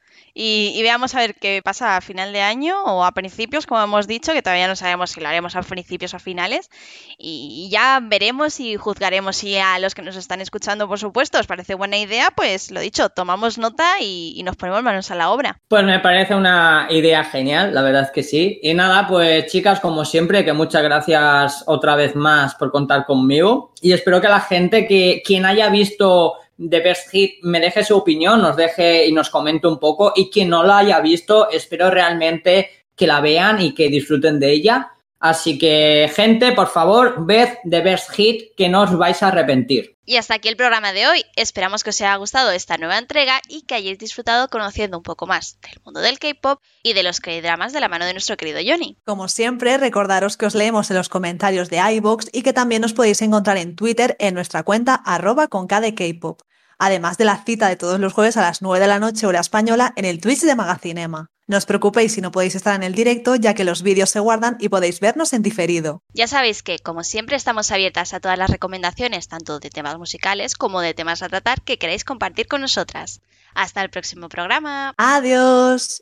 Speaker 1: y, veamos a ver qué pasa a final de año o a principios, como hemos dicho, que todavía no sabemos si lo haremos a principios o a finales. Y, ya veremos y juzgaremos si a los que nos están escuchando, por supuesto, os parece buena idea, pues lo dicho, tomamos nota y, y nos ponemos manos a la obra.
Speaker 4: Pues me parece una idea genial, la verdad es que sí. Y nada, pues chicas, como siempre, que muchas gracias otra vez más por contar conmigo. Y espero que la gente que quien haya visto de Best Hit me deje su opinión, nos deje y nos comente un poco. Y quien no la haya visto, espero realmente que la vean y que disfruten de ella. Así que, gente, por favor, ved The Best Hit, que no os vais a arrepentir.
Speaker 1: Y hasta aquí el programa de hoy. Esperamos que os haya gustado esta nueva entrega y que hayáis disfrutado conociendo un poco más del mundo del K-pop y de los K-dramas de la mano de nuestro querido Johnny.
Speaker 2: Como siempre, recordaros que os leemos en los comentarios de iBox y que también os podéis encontrar en Twitter en nuestra cuenta arroba con K-pop además de la cita de todos los jueves a las 9 de la noche hora española en el Twitch de Magacinema. No os preocupéis si no podéis estar en el directo, ya que los vídeos se guardan y podéis vernos en diferido.
Speaker 1: Ya sabéis que, como siempre, estamos abiertas a todas las recomendaciones, tanto de temas musicales como de temas a tratar que queráis compartir con nosotras. Hasta el próximo programa.
Speaker 2: Adiós.